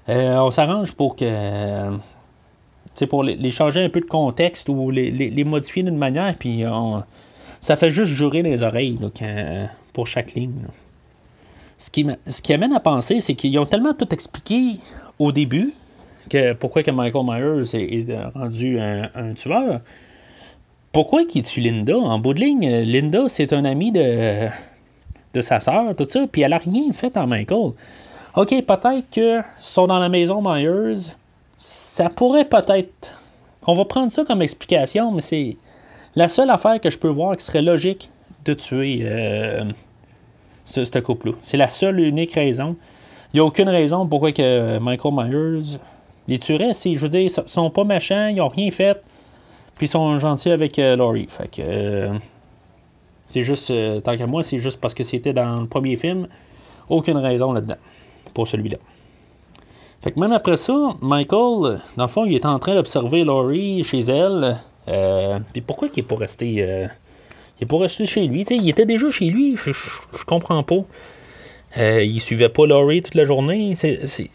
Euh, on s'arrange pour que. sais, pour les, changer un peu de contexte ou les, modifier d'une manière, puis ça fait juste jurer les oreilles pour chaque ligne. ce qui, ce qui amène à penser, c'est qu'ils ont tellement tout expliqué au début que pourquoi que Michael Myers est, rendu un, tueur. Pourquoi qu'il tue Linda? En bout de ligne, Linda, c'est un ami de, de sa sœur, tout ça, puis elle a rien fait en Michael. OK, peut-être que sont dans la maison Myers, ça pourrait peut-être. On va prendre ça comme explication, mais c'est la seule affaire que je peux voir qui serait logique de tuer euh, ce, couple-là. C'est la seule unique raison. Il n'y a aucune raison pourquoi que Michael Myers les tuerait. je veux dire, ils sont pas méchants, ils n'ont rien fait, puis ils sont gentils avec euh, Laurie. Fait que. Euh, c'est juste, tant qu'à moi, c'est juste parce que c'était dans le premier film. Aucune raison là-dedans. Pour celui-là. Fait que même après ça, Michael, dans le fond, il est en train d'observer Laurie chez elle. Euh, pourquoi il est pas resté. Euh, il est pas resté chez lui? il était déjà chez lui. Je, comprends pas. Euh, il suivait pas Laurie toute la journée. C'est,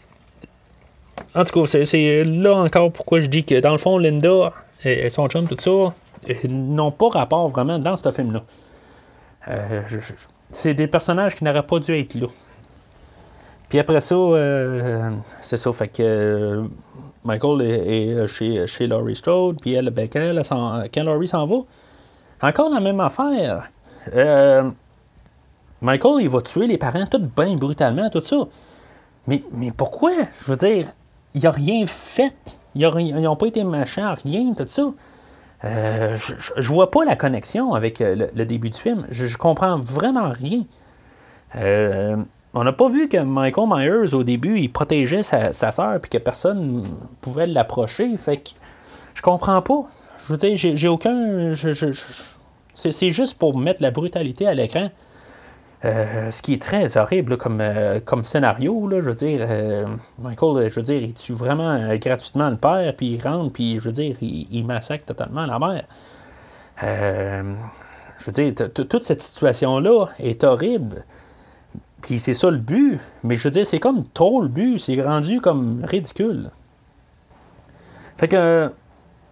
En tout cas, c'est, là encore pourquoi je dis que dans le fond, Linda et son chum, tout ça, n'ont pas rapport vraiment dans ce film-là. C'est des personnages qui n'auraient pas dû être là. Puis après ça, euh, c'est ça, fait que euh, Michael est, chez, chez Laurie Strode, puis elle, ben, quand, Laurie s'en va, encore la même affaire. Euh, Michael, il va tuer les parents tout bien brutalement, tout ça. Mais, mais pourquoi? Je veux dire, il a rien fait. Ils n'ont pas été machins, rien, tout ça. Je, je, vois pas la connexion avec le, début du film. Je, je comprends vraiment rien. Euh, on n'a pas vu que Michael Myers, au début, il protégeait sa, sa soeur puis que personne pouvait l'approcher. Fait que je comprends pas. Je veux dire, j'ai, aucun. c'est, juste pour mettre la brutalité à l'écran. Euh, ce qui est très horrible comme, euh, comme scénario, là, je veux dire, euh, Michael, je veux dire, il tue vraiment gratuitement le père, puis il rentre, puis je veux dire, il, massacre totalement la mère. je veux dire, toute cette situation-là est horrible. Puis c'est ça le but. Mais je veux dire, c'est comme trop le but. C'est rendu comme ridicule. Fait que,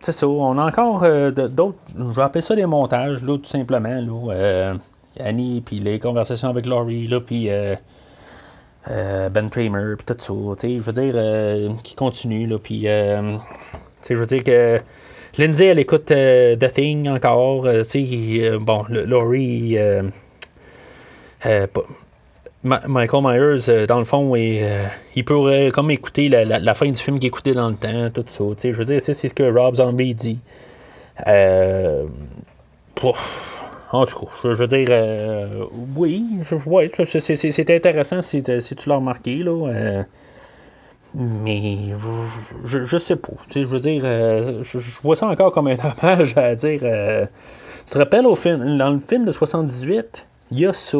c'est ça. On a encore d'autres. Je vais appeler ça des montages, là, tout simplement. Là, Annie, puis les conversations avec Laurie, là, puis euh, Ben Tramer, puis tout ça. Je veux dire, qui continue, là, puis. je veux dire que. Lindsay, elle écoute The Thing encore. bon, Laurie. Michael Myers, euh, dans le fond, euh, il pourrait comme écouter la, fin du film qu'il écoutait dans le temps, tout ça. Je veux dire, c'est ce que Rob Zombie dit. Euh, en tout cas, je veux dire, oui, ouais, c'est intéressant si, tu l'as remarqué, là. mais je, sais pas. Je veux dire, je, vois ça encore comme un hommage à dire. tu te rappelles au film, dans le film de 78, il y a ça.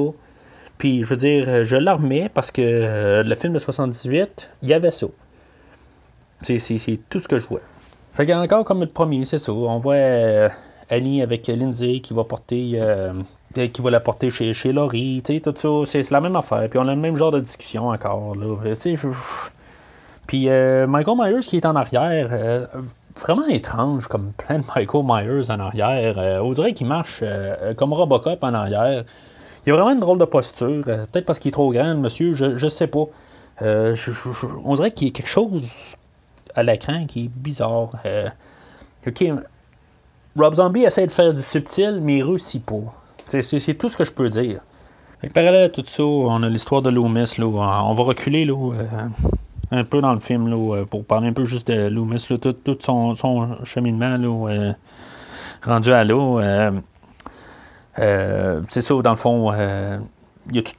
Puis, je veux dire, je l'armais parce que euh, le film de 78, il y avait ça. C'est tout ce que je vois. Fait encore comme le premier, c'est ça. On voit euh, Annie avec Lindsay qui va porter. Euh, qui va la porter chez, chez Laurie, tu sais, tout ça. C'est la même affaire. Puis on a le même genre de discussion encore, là. Puis Michael Myers qui est en arrière, vraiment étrange, comme plein de Michael Myers en arrière. on dirait qu'il marche comme Robocop en arrière. Il a vraiment une drôle de posture. Euh, peut-être parce qu'il est trop grand, monsieur, je, je sais pas. Euh, on dirait qu'il y a quelque chose à l'écran qui est bizarre. Euh, ok, Rob Zombie essaie de faire du subtil, mais il réussit pas. C'est tout ce que je peux dire. parallèle à tout ça, on a l'histoire de Loomis. On va reculer là, un peu dans le film là, pour parler un peu juste de Loomis, tout, son, cheminement là, rendu à l'eau. Euh, c'est ça, dans le fond, euh, il y a tout,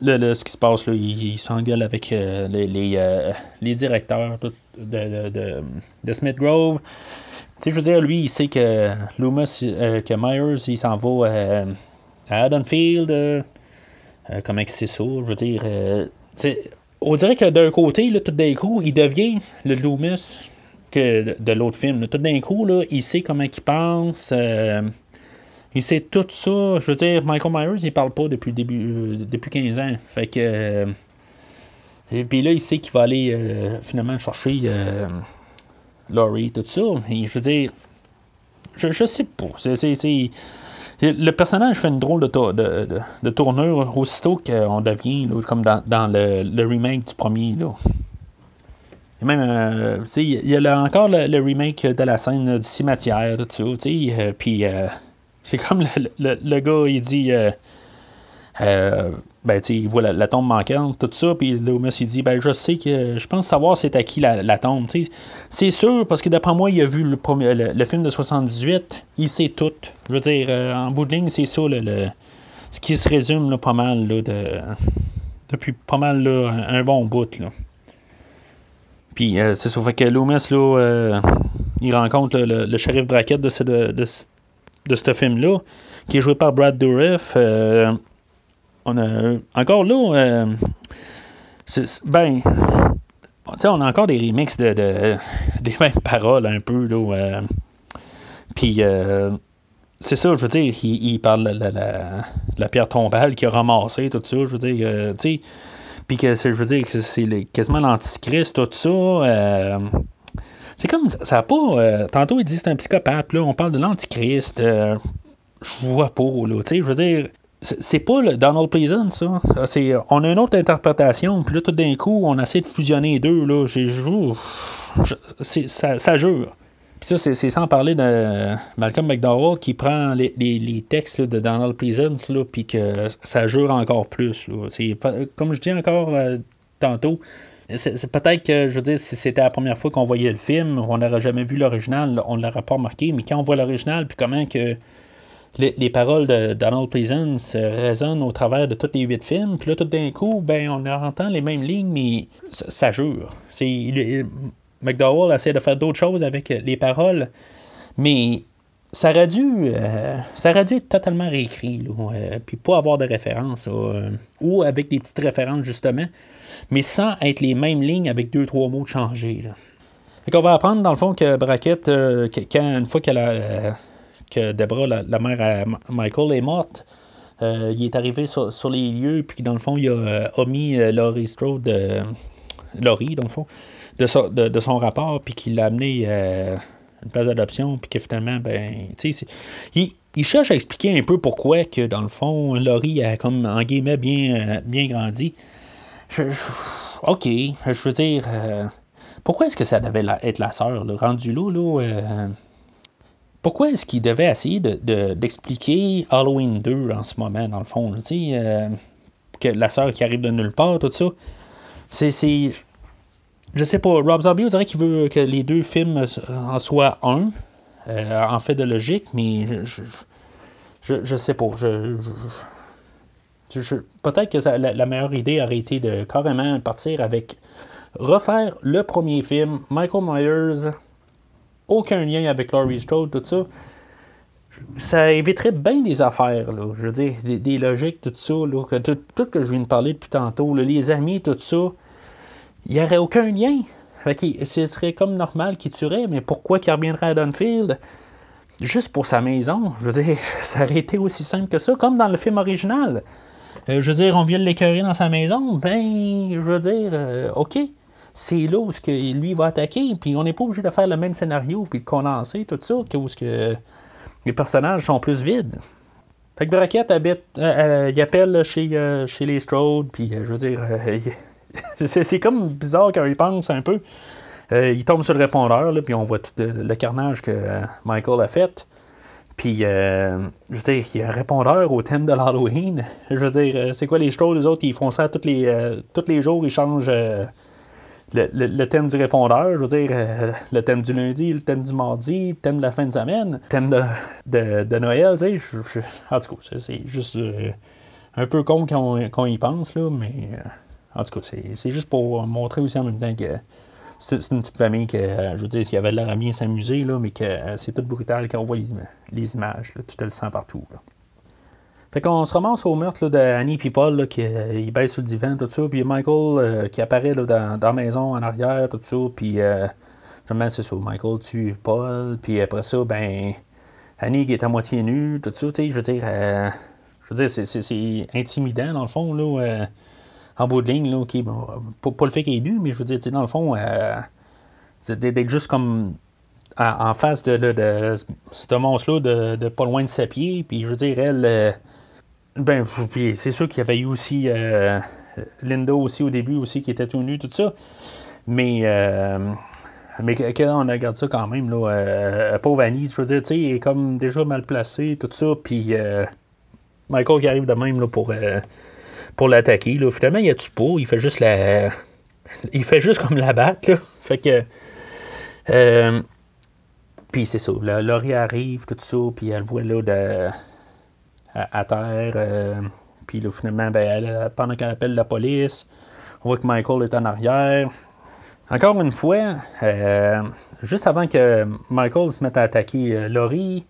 ce qui se passe, il, s'engueule avec euh, les, directeurs de, Smith Grove. Je veux dire, lui, il sait que Loomis, que Myers, il s'en va à Haddonfield. comment c'est ça? Je veux dire, on dirait que d'un côté, là, tout d'un coup, il devient le Loomis que de, l'autre film. Tout d'un coup, là, il sait comment il pense. Il sait tout ça. Je veux dire, Michael Myers, il parle pas depuis, euh, depuis 15 ans. Fait que. Euh, et puis là, il sait qu'il va aller euh, finalement chercher Laurie, tout ça. Et je veux dire, je, sais pas. C'est, Le personnage fait une drôle de, de, de, tournure aussitôt qu'on devient comme dans, dans le, remake du premier. Là. Et même, euh, il y a encore le, remake de la scène du cimetière, tout ça, euh, puis euh, c'est comme le, le, gars, il dit, ben, il voit la, tombe manquante, tout ça, puis Loomis, il dit, ben, je sais que, je pense savoir c'est à qui la, tombe, c'est sûr, parce que d'après moi, il a vu le, premier, le, film de 78, il sait tout, je veux dire, en bout de ligne, c'est ça, le, ce qui se résume pas mal, de, depuis pas mal, un, bon bout. Puis euh, c'est ça, fait que Loomis, euh, il rencontre le, shérif Brackett de ce, de, ce film-là, qui est joué par Brad Dourif. Euh, on a, encore là, ben, on a encore des remixes de, des mêmes paroles un peu, là. Puis c'est ça, je veux dire, il, parle de la, la, la, pierre tombale qui a ramassé, tout ça, je veux dire, tu sais puis que je veux dire que c'est quasiment l'antichrist, tout ça. Euh, c'est comme ça n'a pas. Euh, tantôt il dit c'est un psychopathe, là, on parle de l'antichrist. Euh, je vois pas, là. Tu sais, je veux dire. C'est pas le Donald Pleasant, ça. On a une autre interprétation, puis là, tout d'un coup, on essaie de fusionner les deux, là. J'ai, ça, ça jure. Puis ça, c'est sans parler de Malcolm McDowell qui prend les, les, textes de Donald Pleasance, puis que ça jure encore plus. comme je dis encore euh, tantôt, c'est peut-être que, je veux dire, si c'était la première fois qu'on voyait le film, on n'aurait jamais vu l'original, on ne l'aurait pas remarqué, mais quand on voit l'original, puis comment que les, paroles de Donald Pleasance résonnent au travers de tous les huit films, puis là, tout d'un coup, ben, on entend les mêmes lignes, mais ça, jure. C'est McDowell essaie de faire d'autres choses avec euh, les paroles, mais ça aurait dû, euh, ça dû être totalement réécrit, euh, puis pas avoir de référence, ou avec des petites références justement, mais sans être les mêmes lignes avec deux, trois mots changés. Là. on va apprendre dans le fond que Brackett, une fois que Deborah, la, mère à Michael, est morte, il est arrivé sur, les lieux, puis dans le fond, il a omis Laurie Strode, Laurie, dans le fond, de, de, son rapport, puis qu'il l'a amené euh, une place d'adoption, puis que finalement, ben, tu sais, il, il, cherche à expliquer un peu pourquoi que, dans le fond, Laurie a, comme, en guillemets, bien, bien grandi. ok, je veux dire, euh, pourquoi est-ce que ça devait être la sœur, le rendu là, là euh, pourquoi est-ce qu'il devait essayer d'expliquer de, Halloween 2 en ce moment, dans le fond, sais, que la sœur qui arrive de nulle part, tout ça? C'est, je sais pas, Rob Zombie, dirait qu'il veut que les deux films en soient un, euh, en fait de logique, mais je, je, je, sais pas. Je, peut-être que la, meilleure idée aurait été de carrément partir avec refaire le premier film, Michael Myers, aucun lien avec Laurie Strode, tout ça. Ça éviterait bien des affaires, je veux dire, des, logiques, tout ça, que, tout, tout, que je viens de parler depuis tantôt, les amis, tout ça il n'y aurait aucun lien. Fait ce serait comme normal qu'il tuerait, mais pourquoi qu'il reviendrait à Dunfield? Juste pour sa maison. Je veux dire, ça aurait été aussi simple que ça, comme dans le film original. Euh, je veux dire, on vient l'écœurer dans sa maison, ben, je veux dire, euh, ok, c'est là où que lui va attaquer, puis on n'est pas obligé de faire le même scénario, puis de condenser tout ça, que où que les personnages sont plus vides. Fait que Brackett habite, euh, il appelle chez, chez les Strode, puis je veux dire, c'est comme bizarre quand il pense un peu. Euh, il tombe sur le répondeur, puis on voit tout le, carnage que euh, Michael a fait. Puis, euh, je veux dire, il y a un répondeur au thème de l'Halloween. Je veux dire, c'est quoi les choses, les autres, ils font ça tous les, tous les jours, ils changent le, thème du répondeur. Je veux dire, le thème du lundi, le thème du mardi, le thème de la fin de semaine, le thème de, de, Noël, en tout cas, c'est juste un peu con quand on, y pense, là, mais en tout cas, c'est juste pour montrer aussi en même temps que c'est une petite famille que, euh, je veux dire, y avait l'air à bien s'amuser, mais que euh, c'est tout brutal quand on voit les, images. Là, tu te le sens partout. Fait qu'on se ramasse au meurtre d'Annie et Paul, qui euh, baissent sur le divan, tout ça. Puis Michael qui apparaît dans, la maison en arrière, tout ça. Puis, finalement, c'est ça. Michael tue Paul. Puis après ça, ben, Annie qui est à moitié nue, tout ça. Je veux dire, je veux dire, c'est intimidant, dans le fond, là en bout de ligne, là, OK, bon, pas, le fait qu'il est nu, mais je veux dire, dans le fond, euh, d'être juste comme en face de, ce monstre-là de, de, pas loin de ses pieds. Puis je veux dire, elle. Ben, c'est sûr qu'il y avait eu aussi Linda aussi au début aussi qui était tout nu, tout ça. Mais mais quand on regarde ça quand même, là, euh, pauvre Annie, je veux dire, tu sais, est comme déjà mal placé, tout ça, puis euh, Michael qui arrive de même là, pour, euh, pour l'attaquer, là, finalement, il a tu pas, il fait juste la. Il fait juste comme la battre, là. Fait que. Euh, puis c'est ça, Laurie arrive, tout ça, puis elle voit là de, à, terre, puis là, finalement, ben, pendant qu'elle appelle la police, on voit que Michael est en arrière. Encore une fois, euh, juste avant que Michael se mette à attaquer euh, Laurie,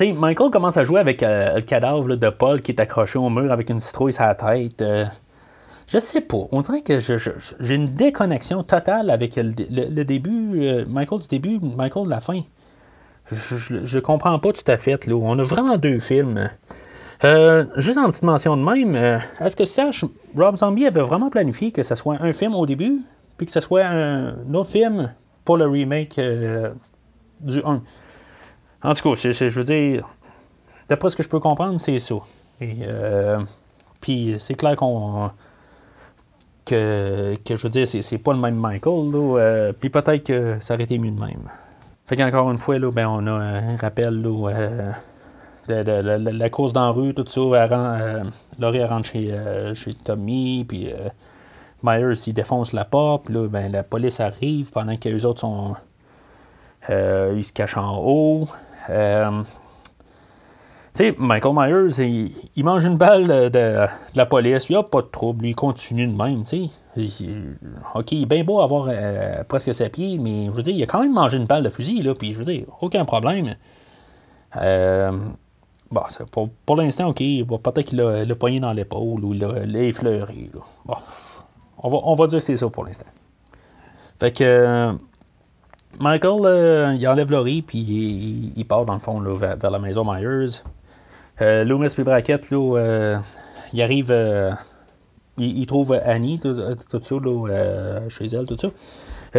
Michael commence à jouer avec euh, le cadavre de Paul qui est accroché au mur avec une citrouille sur la tête. je sais pas. On dirait que j'ai une déconnexion totale avec le, début, Michael du début, Michael de la fin. Je, je, comprends pas tout à fait. On a vraiment deux films. juste en petite mention de même, est-ce que Serge Rob Zombie avait vraiment planifié que ce soit un film au début puis que ce soit un, autre film pour le remake euh, du 1. En tout cas, je veux dire, d'après ce que je peux comprendre, c'est ça. Et, euh, puis c'est clair qu'on. Que, que, je veux dire, c'est, pas le même Michael. Euh, puis peut-être que ça aurait été mieux de même. Fait qu'encore une fois, là, ben, on a un rappel là, de, la course dans la rue, tout ça. Elle, Laurie rentre chez, chez Tommy, puis Myers, il défonce la porte, là, ben, la police arrive pendant que les autres sont. Euh, ils se cachent en haut. Euh, sais, Michael Myers, il, mange une balle de, la police, il a pas de trouble, il continue de même, tu sais. Ok, il est bien beau avoir euh, presque ses pieds, mais je veux dire, il a quand même mangé une balle de fusil, là, puis je veux dire, aucun problème. bon, pour, l'instant, ok, peut-être qu'il a le poignet dans l'épaule ou l'a effleuré. Là. Bon, on va, dire que c'est ça pour l'instant. Fait que euh, Michael, euh, il enlève Laurie, puis il, part dans le fond vers, la maison Myers. Euh, Loomis puis Brackett, là, il arrive, il, trouve Annie, tout, ça, chez elle, tout ça.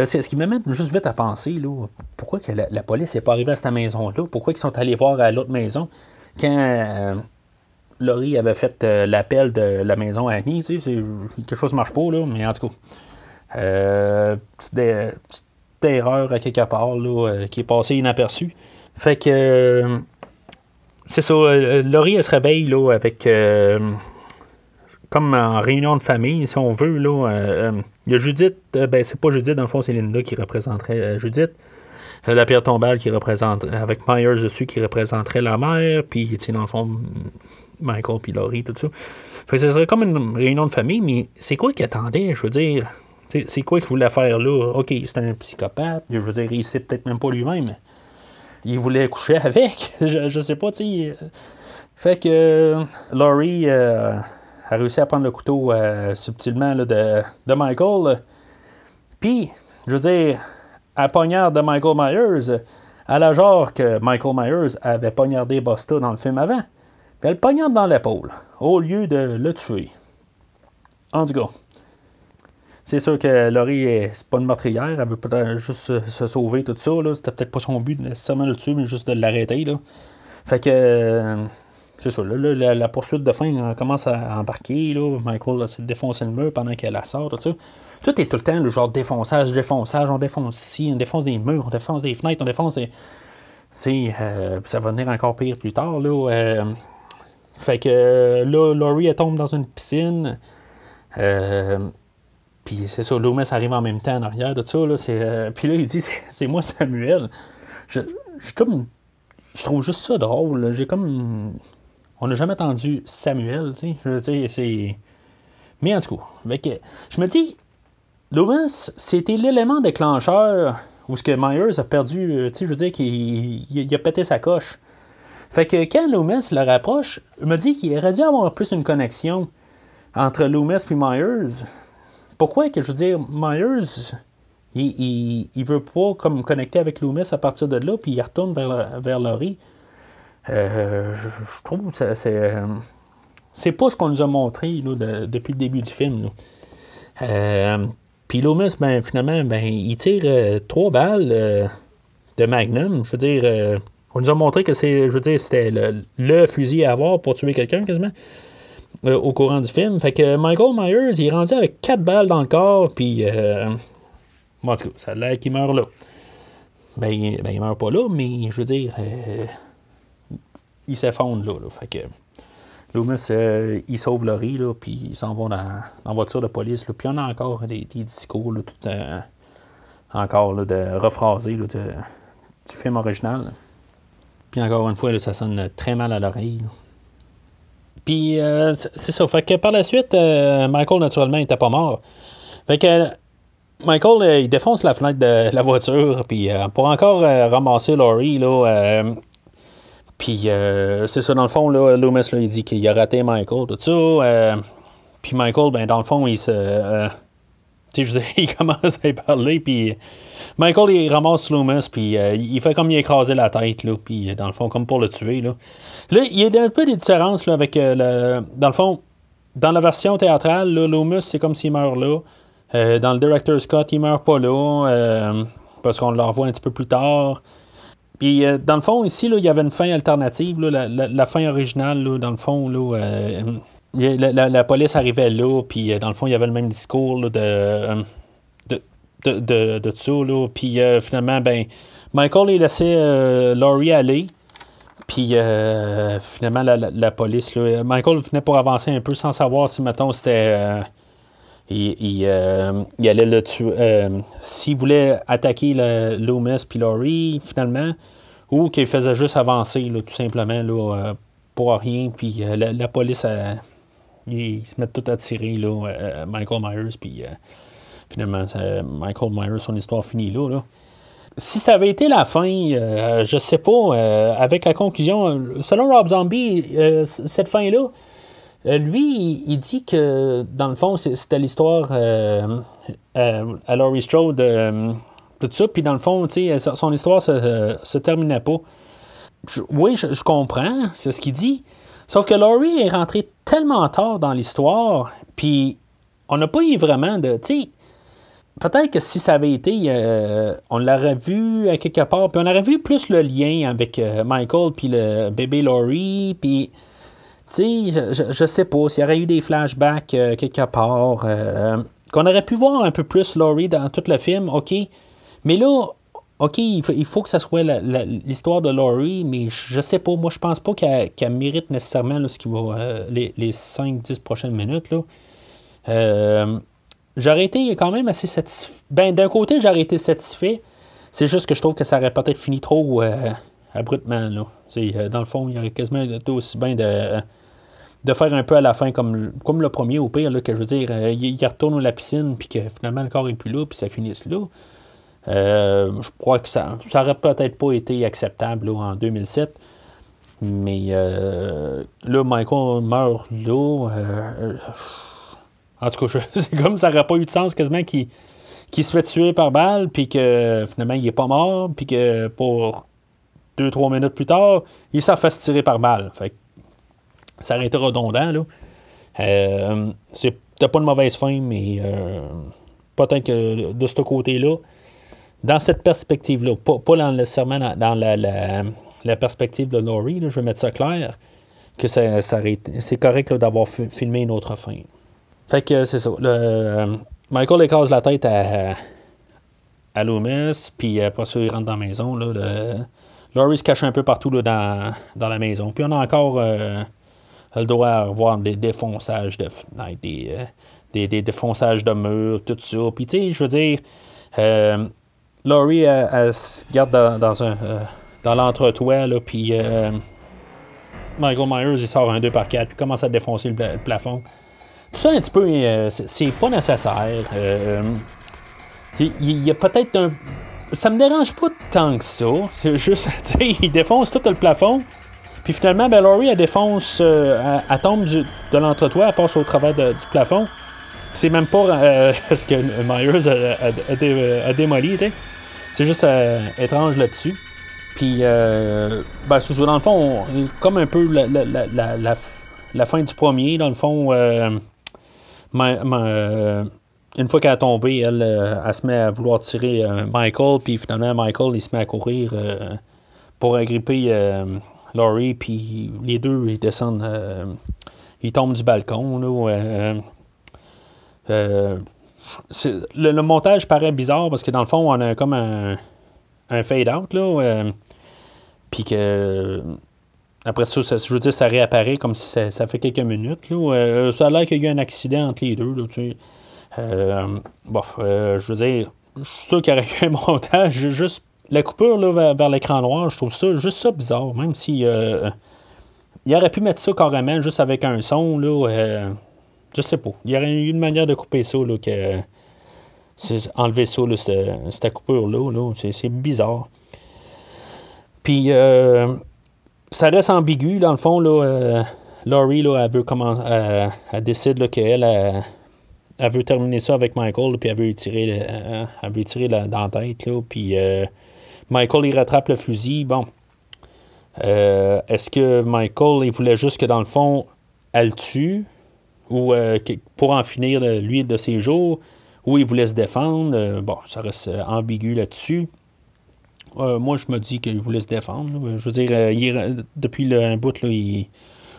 c'est ce qui m'amène juste vite à penser, là, pourquoi que la, police n'est pas arrivée à cette maison-là? Pourquoi ils sont allés voir à l'autre maison? Quand Laurie avait fait euh, l'appel de la maison à Annie. Tu sais, quelque chose ne marche pas, là, mais en tout cas. Euh, petite, erreur à quelque part là, euh, qui est passée inaperçue. Fait que. Euh, c'est ça. Laurie, elle se réveille là, avec. comme en réunion de famille, si on veut. Là, il y a Judith. ben, c'est pas Judith, dans le fond, c'est Linda qui représenterait Judith la pierre tombale qui représente, avec Myers dessus qui représenterait la mère, puis dans le fond, Michael puis Laurie, tout ça. Fait que ce serait comme une réunion de famille, mais c'est quoi qu'il attendait, je veux dire? C'est quoi qu'il voulait faire là? Ok, c'est un psychopathe, je veux dire, il sait peut-être même pas lui-même. Il voulait coucher avec, je, je sais pas, tu sais. Fait que Laurie euh, a réussi à prendre le couteau euh, subtilement de, de, Michael. Puis, je veux dire, à poignard de Michael Myers, à la genre que Michael Myers avait poignardé Busta dans le film avant. Elle poignarde dans l'épaule, au lieu de le tuer. En tout cas, c'est sûr que Laurie, c'est pas une meurtrière, elle veut peut-être juste se, sauver, tout ça. C'était peut-être pas son but nécessairement de le tuer, mais juste de l'arrêter. Fait que, euh, c'est ça, là, la, poursuite de fin commence à embarquer. Là. Michael s'est défoncé le mur pendant qu'elle la sort, tout ça. Tout est tout le temps le genre défonçage, défonçage, on défonce ici, on défonce des murs, on défonce des fenêtres, on défonce. Tu sais, euh, ça va venir encore pire plus tard. Là. Fait que là, Laurie, elle tombe dans une piscine. Euh, puis c'est ça, Loomis arrive en même temps en arrière de ça. Là, euh, puis là, il dit c'est moi Samuel. Je, je, je, trouve juste ça drôle. J'ai comme. On n'a jamais entendu Samuel, tu sais. Je dire, c'est. Mais en tout cas, je me dis, Loomis, c'était l'élément déclencheur où ce que Myers a perdu, tu sais, je veux dire qu'il a pété sa coche. Fait que quand Loomis le rapproche, il me dit qu'il aurait dû avoir plus une connexion entre Loomis et Myers. Pourquoi que je veux dire, Myers, il, il, veut pas comme connecter avec Loomis à partir de là, puis il retourne vers, vers Laurie? Euh, je trouve que c'est, c'est pas ce qu'on nous a montré depuis le début du film. Euh, puis Loomis, ben, finalement, ben, il tire euh, trois balles de Magnum. Je veux dire, on nous a montré que c'est, je veux dire, c'était le, fusil à avoir pour tuer quelqu'un quasiment. Au courant du film. Fait que Michael Myers, il est rendu avec quatre balles dans le corps, puis. Bon, en ça a l'air qu'il meurt là. Ben, ben, il meurt pas là, mais je veux dire, il s'effondre là, là. Fait que. Loomis, euh, il sauve Laurie, là, puis ils s'en vont dans, la voiture de police. Là, puis on a encore des, discours, là, tout, euh, encore là, de rephraser là, du film original. Puis encore une fois, ça sonne très mal à l'oreille. Puis euh, c'est ça. Fait que par la suite, Michael, naturellement, n'était pas mort. Fait que Michael, il défonce la fenêtre de la voiture, puis pour encore ramasser Laurie, là, puis euh, c'est ça, dans le fond, là, Loomis, là, il dit qu'il a raté Michael, tout ça. Euh, puis Michael, ben, dans le fond, il se. Euh, tu sais, il commence à y parler, puis. Michael, il ramasse Loomis, puis il fait comme il écrasé la tête, là, puis dans le fond, comme pour le tuer, là. Là, il y a un peu des différences, là, avec le. Dans le fond, dans la version théâtrale, là, Loomis, c'est comme s'il meurt là. dans le Director Scott, il meurt pas là, parce qu'on le revoit un petit peu plus tard. Puis, euh, dans le fond, ici, là, il y avait une fin alternative. la, fin originale, dans le fond, là, euh, la, police arrivait là, puis euh, dans le fond, il y avait le même discours de, de, de, de, tout ça. Puis, finalement, ben, Michael, il laissait Laurie aller. Puis, finalement, la, police, Michael venait pour avancer un peu sans savoir si, mettons, c'était il, allait le tuer. S'il voulait attaquer le, Loomis puis Laurie, finalement, ou qu'il faisait juste avancer, tout simplement, là, euh, pour rien, puis euh, la, police, ils, se mettent tout à tirer, là, euh, Michael Myers, puis finalement, Michael Myers, son histoire finit là. là. Si ça avait été la fin, je sais pas, avec la conclusion, selon Rob Zombie, cette fin-là, lui, il dit que, dans le fond, c'était l'histoire à Laurie Strode tout ça. Puis dans le fond, son histoire se, se terminait pas. oui, je, comprends, c'est ce qu'il dit. Sauf que Laurie est rentré tellement tard dans l'histoire, puis on n'a pas eu vraiment de. Tu peut-être que si ça avait été. Euh, on l'aurait vu à quelque part, puis on aurait vu plus le lien avec euh, Michael, puis le bébé Laurie, puis. Tu sais, je, je, sais pas, s'il y aurait eu des flashbacks euh, quelque part, qu'on aurait pu voir un peu plus Laurie dans tout le film, ok. Mais là, OK, il faut, que ça soit l'histoire de Laurie, mais je sais pas. Moi, je pense pas qu'elle mérite nécessairement ce qui va euh, les, les 5-10 prochaines minutes. Là. Euh, j'aurais été quand même assez satisfait. Ben, d'un côté, j'aurais été satisfait. C'est juste que je trouve que ça aurait peut-être fini trop euh, abruptement. Là. dans le fond, il y aurait quasiment été aussi bien de, de faire un peu à la fin comme, comme le premier, au pire, là, que je veux dire, il, retourne à la piscine, puis que finalement le corps est plus là, puis ça finisse là. Euh, je crois que ça, ça aurait peut-être pas été acceptable en 2007. Mais euh, là, Michael meurt là. Euh, en tout cas, c'est comme ça n'aurait pas eu de sens quasiment qu'il se fait tuer par balle, puis que finalement il est pas mort, puis que pour 2-3 minutes plus tard, il s'est fait tirer par balle. Fait ça aurait été redondant. là. C'était pas une mauvaise fin, mais peut-être que de ce côté-là, dans cette perspective-là, pas, pas nécessairement dans, la, perspective de Laurie, je vais mettre ça clair, que ça, c'est correct d'avoir filmé une autre fin. Fait que c'est ça. Euh, Michael écrase la tête à, à Loomis, puis après ça, il rentre dans la maison. Laurie se cache un peu partout dans, la maison. Puis on a encore euh, le droit à revoir des défonçages de euh, des, défonçages de murs, tout ça. Puis tu sais, je veux dire, Laurie, elle, se garde dans, un, euh, dans l'entretoit, là, puis euh, Michael Myers, il sort un 2 par 4 puis commence à défoncer le, plafond. Tout ça, un petit peu, euh, c'est pas nécessaire. il, y a peut-être un. Ça me dérange pas tant que ça. C'est juste, tu sais, il défonce tout le plafond. Puis finalement, ben, Laurie, elle défonce, elle, tombe de l'entretoit, elle passe au travers du plafond. C'est même pas ce que Myers a, a démoli, tu sais. C'est juste euh, étrange là-dessus. Puis, euh, ben, dans le fond, comme un peu la, fin du premier, dans le fond, euh, une fois qu'elle a tombé, elle, elle, se met à vouloir tirer Michael, puis finalement, Michael, il se met à courir pour agripper Laurie, puis les deux, ils descendent, ils tombent du balcon. Là, le, montage paraît bizarre parce que dans le fond, on a comme un, fade-out, là. puis que après ça, je veux dire, ça réapparaît comme si ça, fait quelques minutes. Là. Euh, ça a l'air qu'il y a eu un accident entre les deux. Là, tu. Euh, euh, je veux dire, je suis sûr qu'il y aurait eu un montage. Juste la coupure là, vers, l'écran noir, je trouve ça juste ça bizarre. Même si il aurait pu mettre ça carrément juste avec un son. Là, je sais pas. Il y aurait eu une manière de couper ça. Que, enlever ça, là, cette, coupure-là. Là, c'est, bizarre. Puis ça reste ambigu, dans le fond. Là, euh, Laurie, elle, veut commencer, euh, elle décide qu'elle elle, veut terminer ça avec Michael, puis elle veut tirer, euh, elle veut tirer la, dans la tête. Puis Michael, il rattrape le fusil. Bon. Est-ce que Michael, il voulait juste que, dans le fond, elle tue, ou pour en finir, lui, de ses jours, ou il voulait se défendre? bon, ça reste ambigu là-dessus. Euh, moi, je me dis qu'il voulait se défendre. Je veux dire, euh, depuis le, un bout, là, il...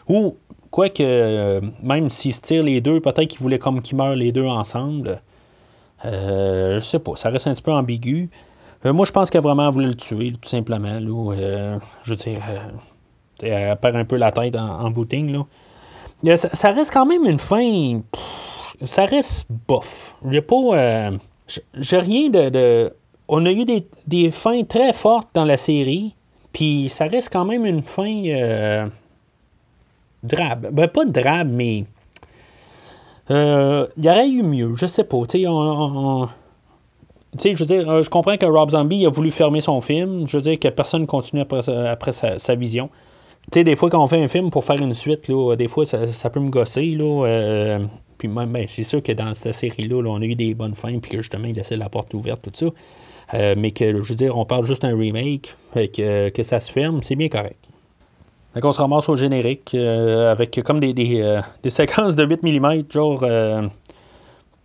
Ou, quoique, euh, même s'ils se tirent les deux, peut-être qu'il voulait comme qu'ils meurent les deux ensemble. je sais pas, ça reste un petit peu ambigu. moi, je pense qu'elle vraiment voulu le tuer, tout simplement. Je veux dire, elle perd un peu la tête en, booting. Là. Ça, reste quand même une fin. ça reste bof. J'ai pas. J'ai rien de on a eu des, fins très fortes dans la série, puis ça reste quand même une fin euh, drabe. Ben, pas drabe, mais. Euh, il y aurait eu mieux, je sais pas. Tu sais, je veux dire, euh, je comprends que Rob Zombie a voulu fermer son film. Je veux dire que personne continue après, après sa, vision. Tu sais, des fois, quand on fait un film pour faire une suite, là, des fois, ça, peut me gosser. Là, puis même, ben, c'est sûr que dans cette série-là, on a eu des bonnes fins, puis que justement, il laissait la porte ouverte, tout ça. Euh, mais que, je veux dire, on parle juste d'un remake, et que, que, ça se ferme, c'est bien correct. Donc on se ramasse au générique euh, avec comme des, des, euh, des, séquences de 8 mm, genre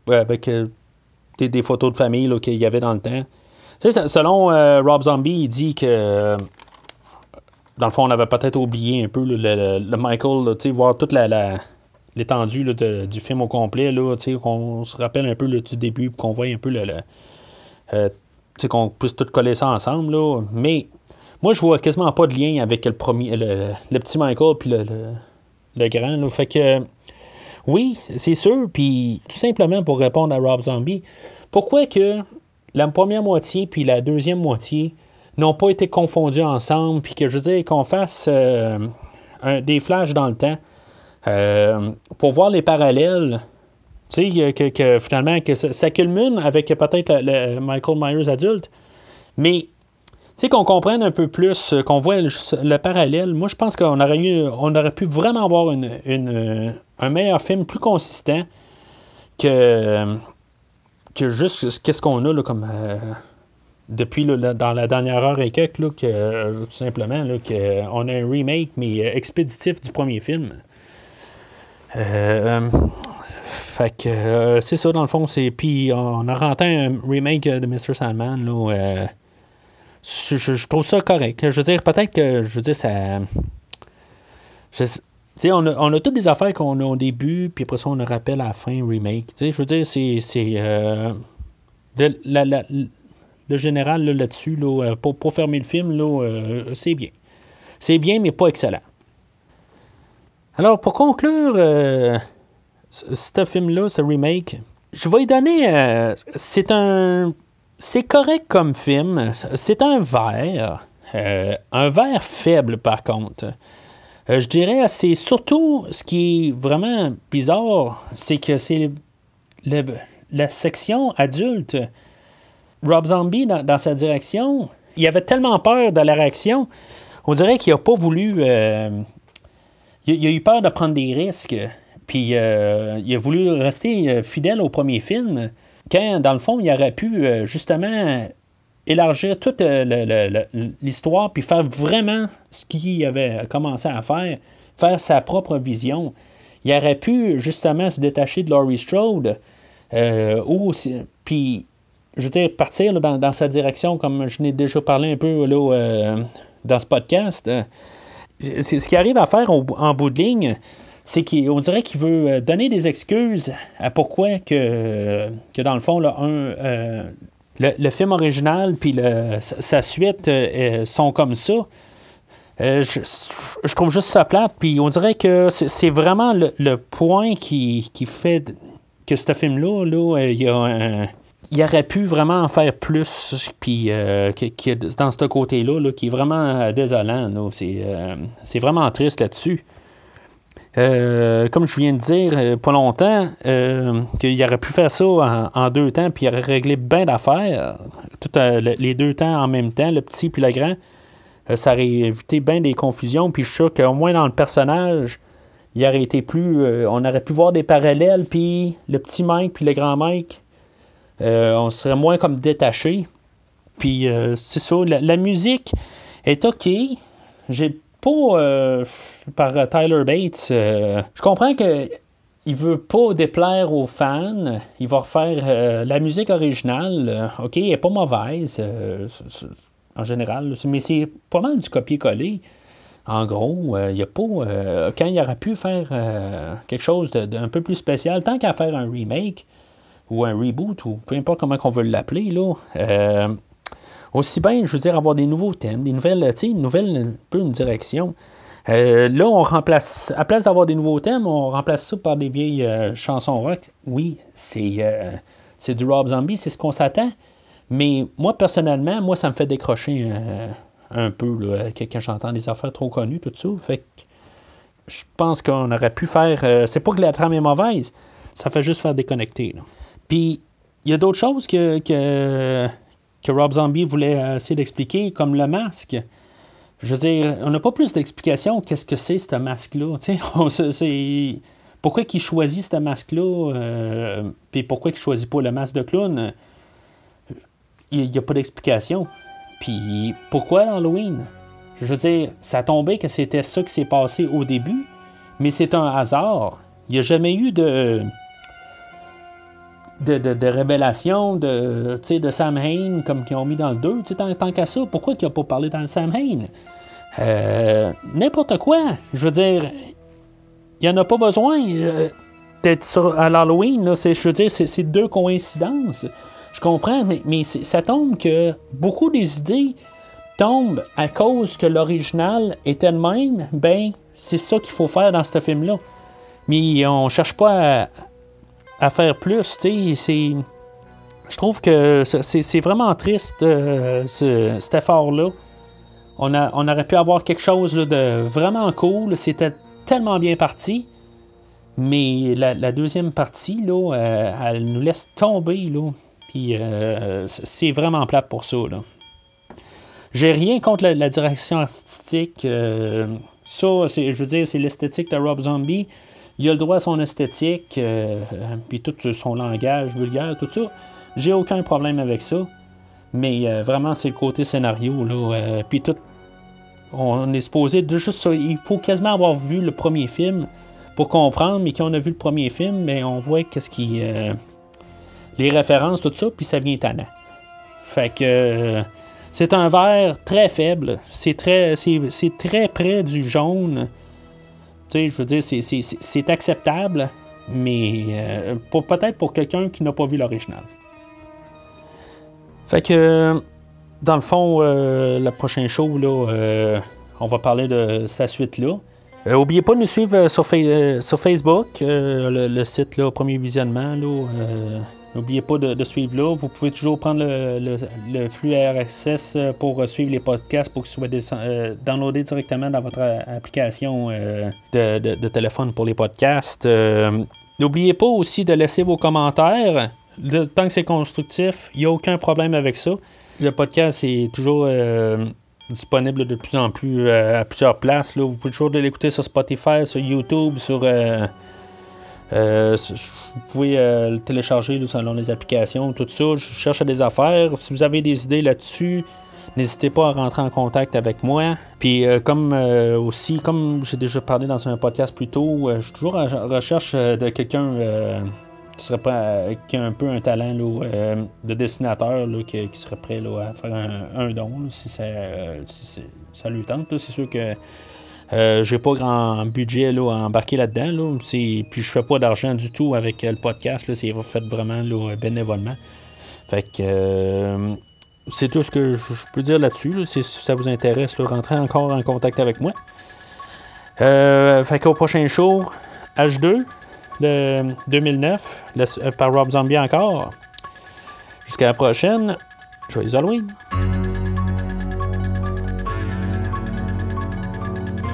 avec des, des, photos de famille qu'il y avait dans le temps. Tu sais, selon Rob Zombie, il dit que dans le fond, on avait peut-être oublié un peu le, Michael, voir toute la, l'étendue du film au complet, là, qu'on se rappelle un peu du début, qu'on voit un peu le, qu'on puisse tout coller ça ensemble. Là. Mais moi, je vois quasiment pas de lien avec le premier le, petit Michael puis le, le, grand. Fait que oui, c'est sûr. Puis tout simplement pour répondre à Rob Zombie, pourquoi que la première moitié puis la deuxième moitié n'ont pas été confondus ensemble, puis que je veux dire qu'on fasse euh, des flashs dans le temps euh, pour voir les parallèles tu sais, que, finalement, que ça, culmine avec peut-être le, Michael Myers adulte. Mais, tu sais, qu'on comprenne un peu plus, qu'on voit le, parallèle. Moi, je pense qu'on aurait, eu, on aurait pu vraiment avoir une, un meilleur film plus consistant que, que juste qu'est-ce qu'on a là, comme. Euh, depuis dans la dernière heure et quelques, là, que, tout simplement, là, que on a un remake, mais expéditif du premier film. Euh, fait que euh, c'est ça, dans le fond. c'est Puis on a rentré un remake de Mr. Sandman. Là, euh, je, trouve ça correct. Je veux dire, peut-être que, je veux dire, ça. Je, on, a, on a toutes des affaires qu'on a au début, puis après ça, on a rappel à la fin, remake. je veux dire, c'est. euh, le général là-dessus, là, pour, pour, fermer le film, là, c'est bien. C'est bien, mais pas excellent. Alors, pour conclure ce film-là, ce remake, je vais y donner. Euh, c'est un. C'est correct comme film. C'est un verre. Euh, un verre faible, par contre. Euh, je dirais, c'est surtout ce qui est vraiment bizarre, c'est que c'est la section adulte. Rob Zombie, dans, sa direction, il avait tellement peur de la réaction, on dirait qu'il n'a pas voulu. il, a eu peur de prendre des risques. Puis euh, il a voulu rester euh, fidèle au premier film, quand dans le fond, il aurait pu euh, justement élargir toute l'histoire, puis faire vraiment ce qu'il avait commencé à faire, faire sa propre vision. Il aurait pu justement se détacher de Laurie Strode, ou, puis, je veux dire, partir dans, sa direction, comme je n'ai déjà parlé un peu là, dans ce podcast. c'est ce qui arrive à faire en bout de ligne, c'est qu'on dirait qu'il veut donner des excuses à pourquoi que, que dans le fond, là, un, le, film original puis sa suite sont comme ça. Euh, je, trouve juste ça plate. Puis on dirait que c'est vraiment le, point qui, fait que ce film-là, là, euh, il, a il aurait pu vraiment en faire plus. Puis euh, dans ce côté-là, qui est vraiment désolant. C'est vraiment triste là-dessus. comme je viens de dire, pas longtemps, qu'il aurait pu faire ça en, deux temps, puis il aurait réglé bien d'affaires, les deux temps en même temps, le petit puis le grand. Euh, ça aurait évité bien des confusions. Puis je suis sûr qu'au moins dans le personnage, il aurait été plus. Euh, on aurait pu voir des parallèles, puis le petit Mike, puis le grand Mike, euh, on serait moins comme détaché. Puis c'est ça, la, musique est ok. J'ai pas. par Tyler Bates. je comprends que. Il veut pas déplaire aux fans. Il va refaire la musique originale. OK, elle est pas mauvaise en général. Mais c'est pas mal du copier-coller. En gros, il euh, a pas. Euh, quand il aurait pu faire euh, quelque chose d'un peu plus spécial, tant qu'à faire un remake ou un reboot, ou peu importe comment on veut l'appeler, là. aussi bien, je veux dire, avoir des nouveaux thèmes, des nouvelles, une nouvelle, peu une direction. là, on remplace, à place d'avoir des nouveaux thèmes, on remplace ça par des vieilles chansons rock. Oui, c'est, c'est du Rob Zombie, c'est ce qu'on s'attend. Mais moi, personnellement, moi, ça me fait décrocher euh, un peu là, quand j'entends des affaires trop connues, tout ça. Fait que je pense qu'on aurait pu faire. Euh, c'est pas que la trame est mauvaise, ça fait juste faire déconnecter. Puis, il y a d'autres choses que, que, Rob Zombie voulait essayer d'expliquer, comme le masque. Je veux dire, on n'a pas plus d'explications qu'est-ce que c'est ce masque-là. Pourquoi il choisit ce masque-là, euh, puis pourquoi il choisit pas le masque de clown? Il n'y a pas d'explication. Puis pourquoi Halloween? Je veux dire, ça tombait que c'était ça qui s'est passé au début, mais c'est un hasard. Il n'y a jamais eu de, de, de, révélation de, de Sam Hain comme qu'ils ont mis dans le 2. Tant, tant qu'à ça, pourquoi tu n'as pas parlé dans le Sam Hain? Euh, n'importe quoi. Je veux dire, il n'y en a pas besoin d'être à l'Halloween. Je veux dire, c'est deux coïncidences. Je comprends, mais, ça tombe que beaucoup des idées tombent à cause que l'original était le même. Ben, c'est ça qu'il faut faire dans ce film-là. Mais on cherche pas à, faire plus, tu sais. Je trouve que c'est vraiment triste, euh, cet effort-là. On, aurait pu avoir quelque chose de vraiment cool. C'était tellement bien parti. Mais la, deuxième partie, là, euh, elle nous laisse tomber. Là. Puis euh, c'est vraiment plate pour ça. J'ai rien contre la, direction artistique. Ça, je veux dire, c'est l'esthétique de Rob Zombie. Il a le droit à son esthétique, euh, puis tout son langage vulgaire, tout ça. J'ai aucun problème avec ça. Mais vraiment, c'est le côté scénario. Là, puis tout. On est supposé de juste ça. Il faut quasiment avoir vu le premier film pour comprendre, mais quand on a vu le premier film, mais on voit qu'est-ce qui les références, tout ça, puis ça vient tannant. Fait que euh, c'est un vert très faible. C'est très, c'est, très près du jaune. Je veux dire, c'est, acceptable, mais euh, peut-être pour quelqu'un qui n'a pas vu l'original. Fait que, dans le fond, euh, le prochain show, là, on va parler de sa suite-là. N'oubliez pas de nous suivre sur, Facebook, le, site là, Premier Visionnement. Là, N'oubliez pas de, suivre là. Vous pouvez toujours prendre le, flux RSS euh, pour suivre les podcasts pour qu'ils soient euh, downloadés directement dans votre euh, application de, téléphone pour les podcasts. N'oubliez pas aussi de laisser vos commentaires. tant que c'est constructif, il n'y a aucun problème avec ça. Le podcast est toujours disponible de plus en plus à plusieurs places. Vous pouvez toujours l'écouter sur Spotify, sur YouTube, sur euh, vous pouvez euh, le télécharger selon les applications, tout ça. Je cherche des affaires. Si vous avez des idées là-dessus, n'hésitez pas à rentrer en contact avec moi. Puis euh, comme aussi, comme j'ai déjà parlé dans un podcast plus tôt, je suis toujours en recherche de quelqu'un qui serait pas qui a un peu un talent de dessinateur qui, serait prêt à faire un, don si, ça, ça lui tente. C'est sûr que euh, j'ai pas grand budget là, à embarquer là-dedans. Puis je fais pas d'argent du tout avec le podcast. C'est fait vraiment bénévolement. Fait que c'est tout ce que je peux dire là-dessus. Si ça vous intéresse, rentrez encore en contact avec moi. Euh, fait qu'au prochain show, H2, le 2009, euh, par Rob Zombie encore. Jusqu'à la prochaine. Joyeux Halloween!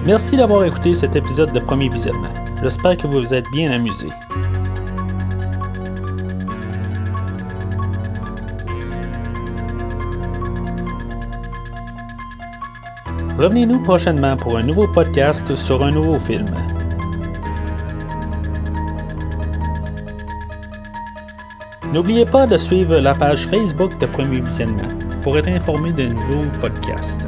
Merci d'avoir écouté cet épisode de Premier Visionnement. J'espère que vous vous êtes bien amusé. Revenez-nous prochainement pour un nouveau podcast sur un nouveau film. N'oubliez pas de suivre la page Facebook de Premier Visionnement pour être informé de nouveaux podcasts.